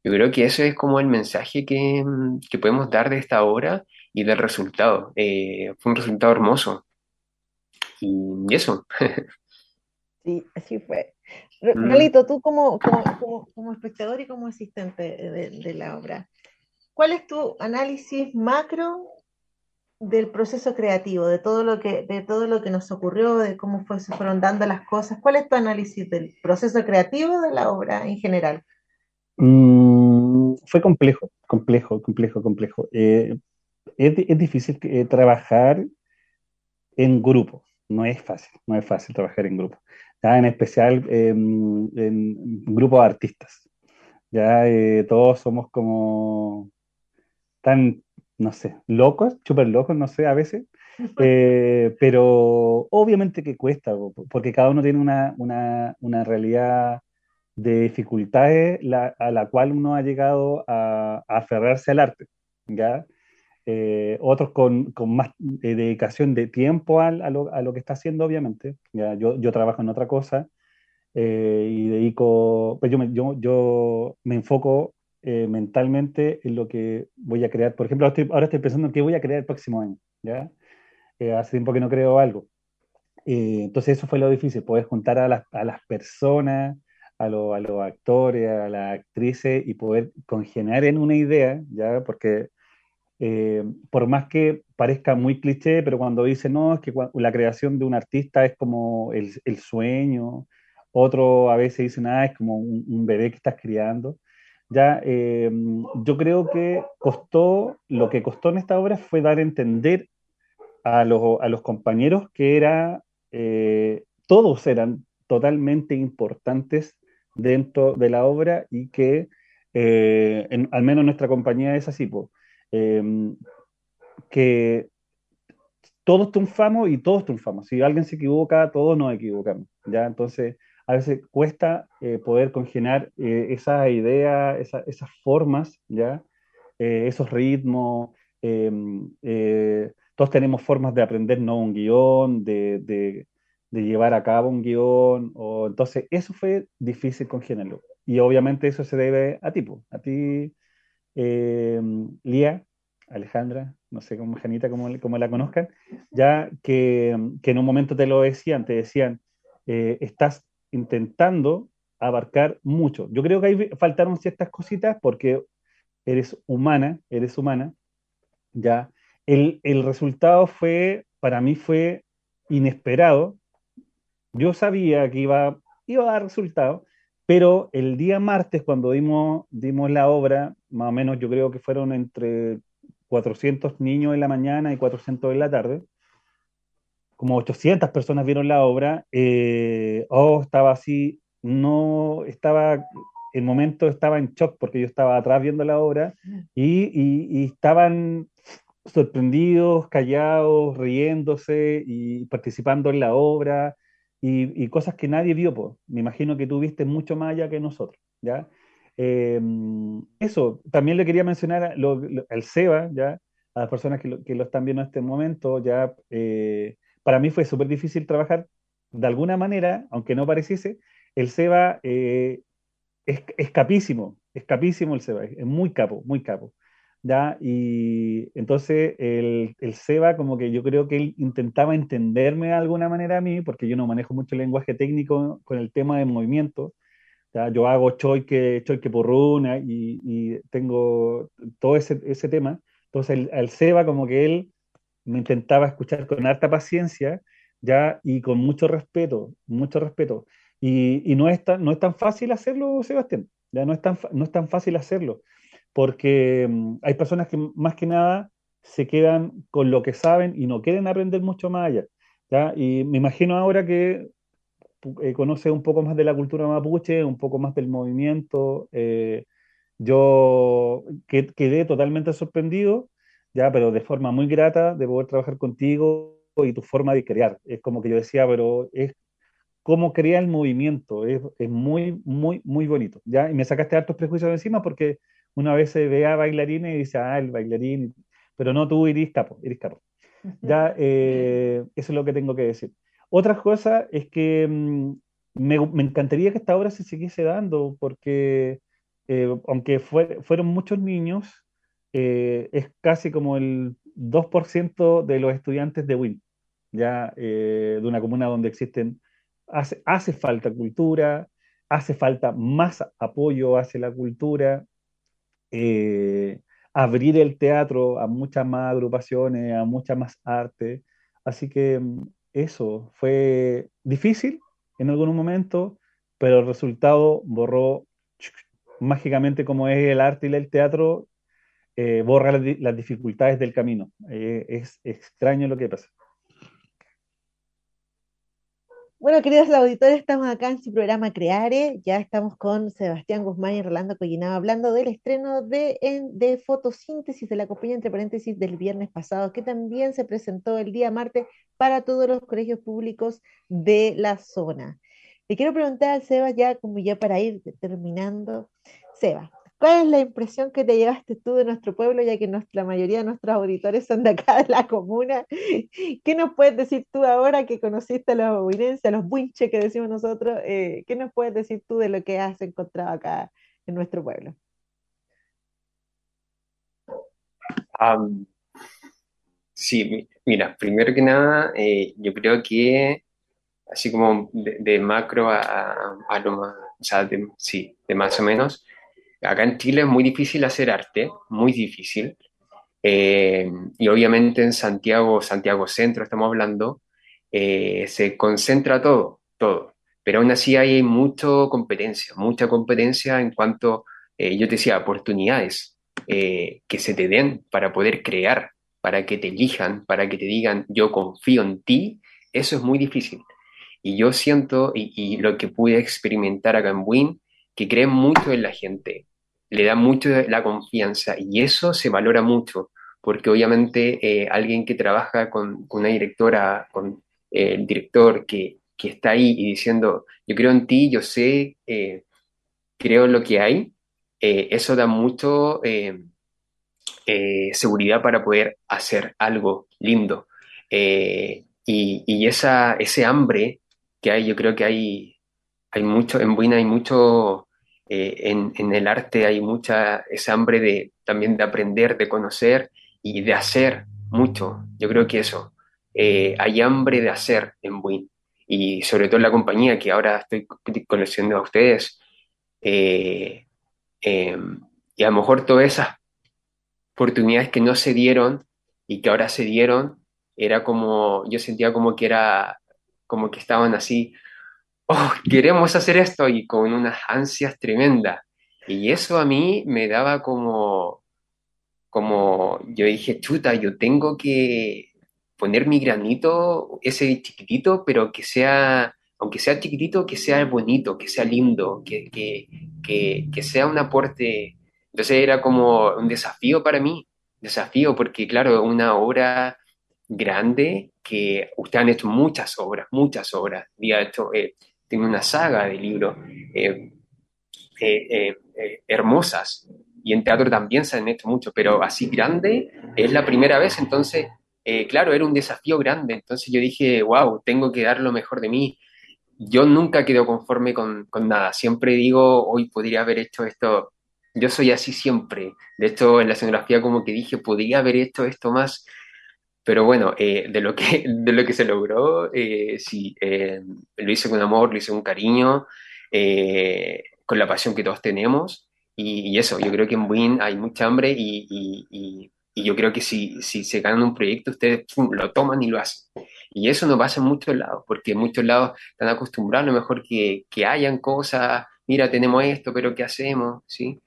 Yo creo que eso es como el mensaje que, que podemos dar de esta obra y del resultado. Eh, fue un resultado hermoso. Y eso. Sí, así fue. Rolito, tú como, como, como, espectador y como asistente de, de la obra, ¿cuál es tu análisis macro del proceso creativo, de todo lo que, de todo lo que nos ocurrió, de cómo se fueron dando las cosas. ¿Cuál es tu análisis del proceso creativo de la obra en general? Mm, fue complejo, complejo, complejo, complejo. Eh, es, difícil eh, trabajar en grupo, no es fácil, no es fácil trabajar en grupo. Ya en especial en grupos de artistas. Ya eh, todos somos como tan no sé, locos, súper locos, no sé, a veces. Eh, pero obviamente que cuesta, porque cada uno tiene una, una, una realidad de dificultades a la cual uno ha llegado a, aferrarse al arte, ¿ya? Eh, otros con, con más eh, dedicación de tiempo a, a, lo, a, lo, que está haciendo, obviamente. ¿ya? Yo, yo trabajo en otra cosa y dedico, pues yo me, yo, yo me enfoco eh, mentalmente en lo que voy a crear. Por ejemplo, ahora estoy, pensando en qué voy a crear el próximo año, ¿ya? Eh, hace tiempo que no creo algo. Eh, entonces eso fue lo difícil, poder juntar a las, a las personas, a, a, los actores, a las actrices y poder congeniar en una idea, ¿ya? Porque por más que parezca muy cliché, pero cuando dicen, no, es que la creación de un artista es como el, el sueño, otro a veces dicen, ah, es como un, un bebé que estás criando. Ya, eh, yo creo que costó, lo que costó en esta obra fue dar a entender a los, a los compañeros que era, eh, todos eran totalmente importantes dentro de la obra y que eh, al menos nuestra compañía es así, em, que todos triunfamos y todos triunfamos. Si alguien se equivoca, todos nos equivocamos. ¿ya? Entonces, a veces cuesta eh, poder congelar eh, esas ideas, esas formas, ¿ya? esos ritmos. Em, todos tenemos formas de aprender no un guion, de, llevar a cabo un guion. O, entonces, eso fue difícil congelarlo. Y obviamente eso se debe a ti, a ti, eh, Lía, Alejandra, no sé cómo Janita, como, la conozcan, ya que, en un momento te lo decían, te decían, eh, estás intentando abarcar mucho. Yo creo que ahí faltaron ciertas cositas porque eres humana, eres humana, ya. El, el resultado fue, para mí fue inesperado. Yo sabía que iba, iba a dar resultado, pero el día martes, cuando dimos, dimos la obra, más o menos yo creo que fueron entre 400 niños en la mañana y 400 en la tarde, como 800 personas vieron la obra, eh, oh, estaba así, no, estaba, el momento estaba en shock porque yo estaba atrás viendo la obra y, y estaban sorprendidos, callados, riéndose y participando en la obra y, cosas que nadie vio. Me imagino que tú viste mucho más allá que nosotros, ¿ya? Em, eso, también le quería mencionar al SEBA, ¿ya? A las personas que lo, están viendo en este momento, ya, eh, para mí fue súper difícil trabajar de alguna manera, aunque no pareciese, el SEBA eh, es, capísimo, es capísimo el SEBA, es muy capo, muy capo. ¿ya? Y entonces el, el, Seba como que yo creo que él intentaba entenderme de alguna manera a mí, porque yo no manejo mucho lenguaje técnico con el tema de movimiento, ¿ya? Yo hago choique, choique por runa y, y tengo todo ese, ese tema. Entonces el, Seba como que él me intentaba escuchar con harta paciencia, ¿ya? Y con mucho respeto, mucho respeto. Y, y no, es tan, no es tan fácil hacerlo, Sebastián, ya no es tan, no es tan fácil hacerlo porque mm, hay personas que más que nada se quedan con lo que saben y no quieren aprender mucho más allá. ¿ya? Y me imagino ahora que eh, conoce un poco más de la cultura mapuche, un poco más del movimiento. Eh, yo quedé totalmente sorprendido, ya, pero de forma muy grata de poder trabajar contigo y tu forma de crear. Es como que yo decía, pero es cómo crea el movimiento, es, es muy, muy, muy bonito. ¿ya? Y me sacaste hartos prejuicios de encima porque una vez se ve a bailarines y dice, ah, el bailarín, pero no tú iris capo, iris capo. Ya, eh, eso es lo que tengo que decir. Otra cosa es que mm, me, encantaría que esta obra se siguiese dando, porque eh, aunque fueron muchos niños, eh, es casi como el 2% de los estudiantes de WIN, ya de una comuna donde existen, hace, hace falta cultura, hace falta más apoyo hacia la cultura, eh, abrir el teatro a muchas más agrupaciones, a muchas más arte. Así que mm, eso fue difícil en algún momento, pero el resultado borró mágicamente como es el arte y el teatro, eh, borra las, dificultades del camino. Eh, es extraño lo que pasa. Bueno, queridos auditores, estamos acá en su programa Creare. Ya estamos con Sebastián Guzmán y Rolando Collinado hablando del estreno de, fotosíntesis de la compañía, entre paréntesis, del viernes pasado, que también se presentó el día martes para todos los colegios públicos de la zona. Le quiero preguntar al Seba, ya como ya para ir terminando, Seba, ¿Cuál es la impresión que te llevaste tú de nuestro pueblo, ya que la mayoría de nuestros auditores son de acá, de la comuna? ¿Qué nos puedes decir tú ahora que conociste a los buinenses, a los buinches que decimos nosotros? Eh, ¿Qué nos puedes decir tú de lo que has encontrado acá en nuestro pueblo? sí, mira, primero que nada, eh, yo creo que así como de, macro a, a, lo más, o sea, sí, de más o menos, acá en Chile es muy difícil hacer arte, muy difícil. Eh, y obviamente en Santiago, Santiago Centro, estamos hablando, eh, se concentra todo, todo. Pero aún así hay mucha competencia, mucha competencia en cuanto, eh, yo te decía, oportunidades que se te den para poder crear, para que te elijan, para que te digan, yo confío en ti, eso es muy difícil. Y yo siento, y, y lo que pude experimentar acá en Win, que cree mucho en la gente, le da mucho la confianza y eso se valora mucho, porque obviamente eh, alguien que trabaja con, una directora, con eh, el director que, que, está ahí y diciendo, yo creo en ti, yo sé, eh, creo en lo que hay, eso da mucho seguridad para poder hacer algo lindo. y, y esa, ese hambre que hay, yo creo que hay, hay mucho, en Buena hay mucho eh, en, el arte hay mucha esa hambre de también de aprender, de conocer y de hacer mucho. Yo creo que eso, eh, hay hambre de hacer en Win y sobre todo en la compañía que ahora estoy conociendo a ustedes. Eh, y a lo mejor todas esas oportunidades que no se dieron y que ahora se dieron, era como, yo sentía como que era, como que estaban así oh, queremos hacer esto y con unas ansias tremendas. Y eso a mí me daba como, como, yo dije, chuta, yo tengo que poner mi granito, ese chiquitito, pero que sea, aunque sea chiquitito, que sea bonito, que sea lindo, que, que, que, que sea un aporte. Entonces era como un desafío para mí, desafío, porque claro, una obra grande que ustedes han hecho muchas obras, muchas obras. Había hecho, eh, tiene una saga de libros eh, eh, eh, hermosas. Y en teatro también se han hecho mucho, pero así grande es la primera vez, entonces, claro, era un desafío grande. Entonces yo dije, wow, tengo que dar lo mejor de mí. Yo nunca quedo conforme con, con nada. Siempre digo, hoy podría haber hecho esto. Yo soy así siempre. De hecho, en la escenografía como que dije, podría haber hecho esto más pero bueno, eh, de, lo que, de lo que se logró, eh, sí, eh, lo hice con amor, lo hice con cariño, con la pasión que todos tenemos. Y, eso, yo creo que en Win hay mucha hambre y, y, yo creo que si, si, se ganan un proyecto, ustedes lo toman y lo hacen. Y eso no pasa en muchos lados, porque en muchos lados están acostumbrados a lo mejor que, que hayan cosas, mira, tenemos esto, pero ¿qué hacemos? ¿Sí?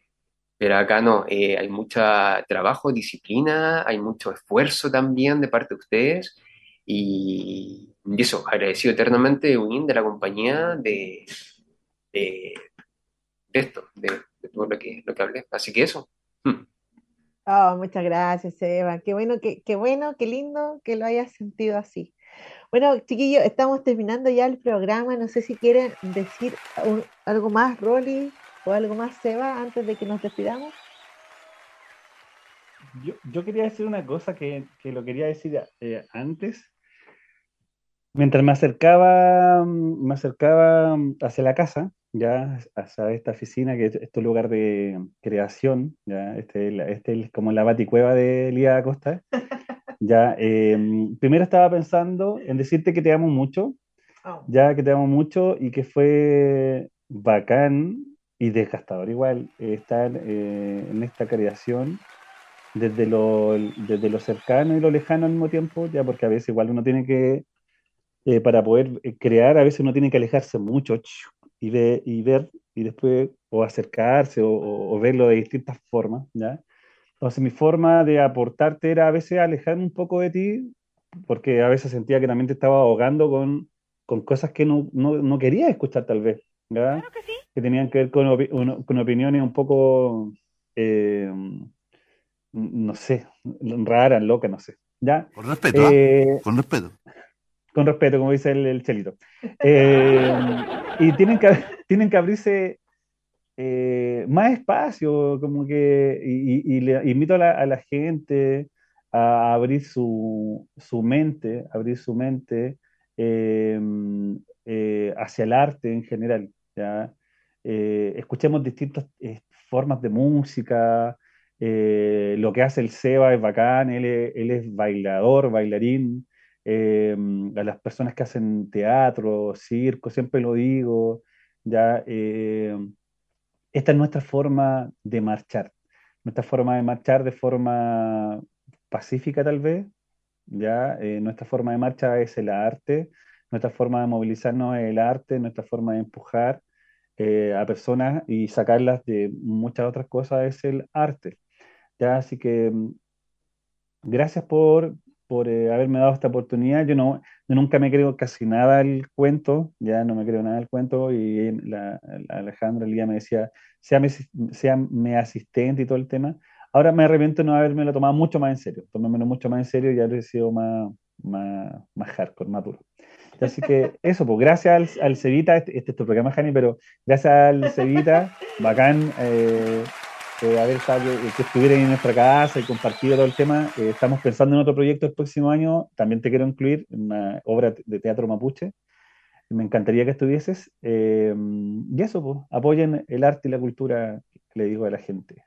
Pero acá no, eh, hay mucho trabajo, disciplina, hay mucho esfuerzo también de parte de ustedes y, eso, agradecido eternamente de Win, de la compañía, de, de, esto, de, todo lo que, lo que hablé. Así que eso. Hmm. Oh, muchas gracias, Eva. Qué bueno, qué, qué bueno, qué lindo que lo hayas sentido así. Bueno, chiquillos, estamos terminando ya el programa. No sé si quieren decir algo más, Rolly. ¿O algo más, Seba, antes de que nos despidamos? Yo, quería decir una cosa que, lo quería decir eh, antes. Mientras me acercaba, me acercaba hacia la casa, ya hacia esta oficina, que es este lugar de creación, ya este, este es como la baticueva de Lía Acosta. Ya, em, primero estaba pensando en decirte que te amo mucho, oh. ya que te amo mucho y que fue bacán y desgastador igual estar eh, en esta creación desde lo, desde lo cercano y lo lejano al mismo tiempo, ya porque a veces igual uno tiene que, eh, para poder eh, crear, a veces uno tiene que alejarse mucho y, ve, y ver y después o acercarse o, verlo de distintas formas, ¿ya? Entonces mi forma de aportarte era a veces alejarme un poco de ti, porque a veces sentía que también te estaba ahogando con, con cosas que no, no, no quería escuchar tal vez, ¿ya? Claro que sí que tenían que ver con, con opiniones un poco, eh, no sé, raras, locas, no sé. ¿Ya? Con respeto, ¿ah? eh, con respeto. Con respeto, como dice el, chelito. Eh, y tienen que, tienen que abrirse más espacio, como que, y, le invito a la, a la, gente a abrir su, su mente, abrir su mente hacia el arte en general. ¿ya? Eh, escuchemos distintas eh, formas de música, eh, lo que hace el Seba es bacán, él, es bailador, bailarín, a las personas que hacen teatro, circo, siempre lo digo, ya, esta es nuestra forma de marchar, nuestra forma de marchar de forma pacífica tal vez, ya, nuestra forma de marcha es el arte, nuestra forma de movilizarnos es el arte, nuestra forma de empujar eh, a personas y sacarlas de muchas otras cosas es el arte. ¿ya? Así que mm, gracias por por eh, haberme dado esta oportunidad. Yo, no, nunca me creo casi nada el cuento, ya no me creo nada el cuento, y la, Alejandra el día me decía, sea mi, asistente y todo el tema. Ahora me arrepiento de no haberme lo tomado mucho más en serio, tomármelo mucho más en serio y haber sido más, más, más hardcore, más duro. Así que eso, pues gracias al, al Cevita, este, este, es tu programa, Jani, pero gracias al Cevita, bacán, eh, eh, haber estado, que estuvieran en nuestra casa y compartido todo el tema. Eh, estamos pensando en otro proyecto el próximo año, también te quiero incluir en una obra de teatro mapuche. Me encantaría que estuvieses. Eh, y eso, pues, apoyen el arte y la cultura, le digo a la gente.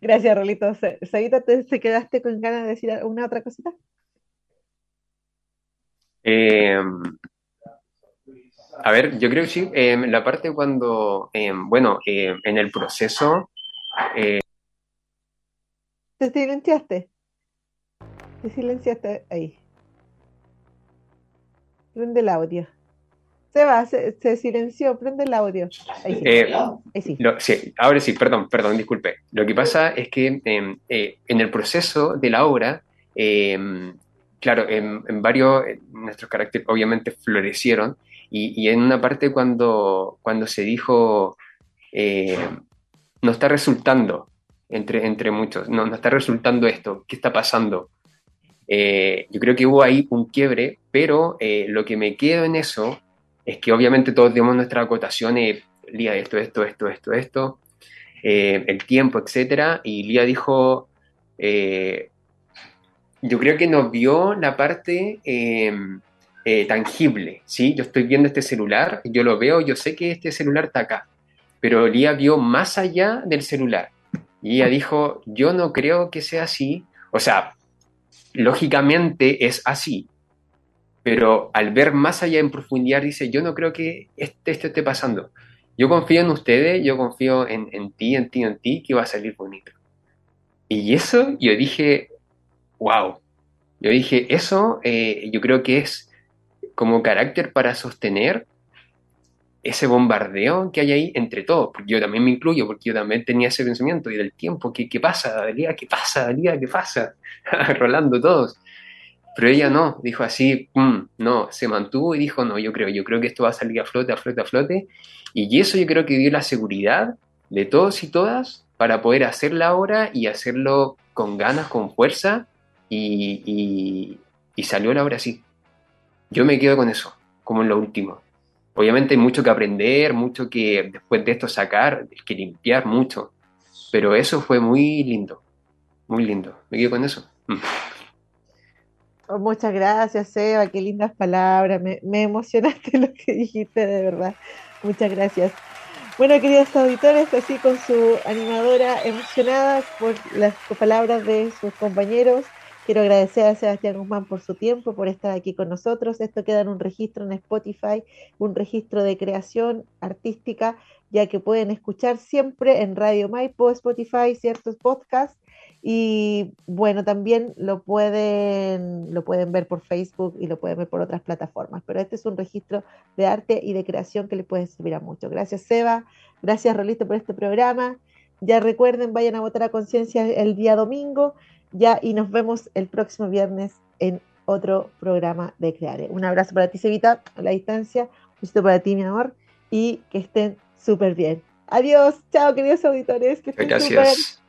Gracias, Rolito. Sabita, ¿te, ¿te quedaste con ganas de decir una otra cosita? Eh, a ver, yo creo que sí, eh, la parte cuando, eh, bueno, eh, en el proceso... ¿Te silenciaste? Te silenciaste ahí. Prende el audio. Se va, se, silenció, prende el audio. Ahí sí. sí. ahora sí, perdón, perdón, disculpe. Lo que pasa es que em, en el proceso de la obra, em, claro, en, en varios, nuestros caracteres obviamente florecieron, y, en una parte cuando, cuando se dijo, eh, no está resultando, entre, entre muchos, no, no está resultando esto, ¿qué está pasando? Eh, yo creo que hubo ahí un quiebre, pero eh, lo que me quedo en eso es que obviamente todos tenemos nuestras acotaciones, Lía, esto, esto, esto, esto, esto, el tiempo, etcétera, y Lía dijo, yo creo que nos vio la parte eh, tangible, ¿sí? Yo estoy viendo este celular, yo lo veo, yo sé que este celular está acá, pero Lía vio más allá del celular. Y ella dijo, yo no creo que sea así, o sea, lógicamente es así, pero al ver más allá en profundidad dice, yo no creo que este, esto esté pasando. Yo confío en ustedes, yo confío en, en ti, en ti, en ti, que va a salir bonito. Y eso yo dije, wow. Yo dije, eso eh, yo creo que es como carácter para sostener ese bombardeo que hay ahí entre todos, porque yo también me incluyo, porque yo también tenía ese pensamiento y del tiempo, ¿qué, qué pasa, Dalía? ¿Qué pasa, Dalía? ¿Qué pasa? Rolando todos. Pero ella no, dijo así, mm, no, se mantuvo y dijo, no, yo creo, yo creo que esto va a salir a flote, a flote, a flote. Y eso yo creo que dio la seguridad de todos y todas para poder hacerla ahora y hacerlo con ganas, con fuerza, y, y, y salió la obra así. Yo me quedo con eso, como en lo último. Obviamente hay mucho que aprender, mucho que después de esto sacar, que limpiar mucho, pero eso fue muy lindo, muy lindo. Me quedo con eso. Mm. Oh, muchas gracias, Eva, qué lindas palabras, me, me emocionaste lo que dijiste, de verdad. Muchas gracias. Bueno, queridos auditores, así con su animadora emocionada por las palabras de sus compañeros, Quiero agradecer a Sebastián Guzmán por su tiempo, por estar aquí con nosotros. Esto queda en un registro en Spotify, un registro de creación artística, ya que pueden escuchar siempre en Radio Maipo, Spotify, ciertos podcasts. Y bueno, también lo pueden, lo pueden ver por Facebook y lo pueden ver por otras plataformas. Pero este es un registro de arte y de creación que les puede servir a mucho. Gracias, Seba. Gracias, Rolito, por este programa. Ya recuerden, vayan a votar a conciencia el día domingo ya y nos vemos el próximo viernes en otro programa de Creare. Un abrazo para ti, Sevita, a la distancia. Un besito para ti, mi amor, y que estén súper bien. Adiós, chao, queridos auditores. Que estén Gracias.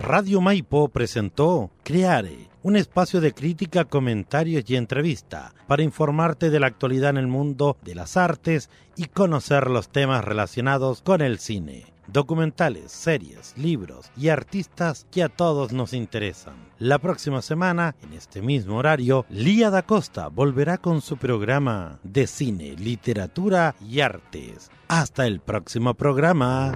Radio Maipo presentó Creare, un espacio de crítica, comentarios y entrevista para informarte de la actualidad en el mundo de las artes y conocer los temas relacionados con el cine documentales, series, libros y artistas que a todos nos interesan. La próxima semana, en este mismo horario, Lía da Costa volverá con su programa de cine, literatura y artes. Hasta el próximo programa.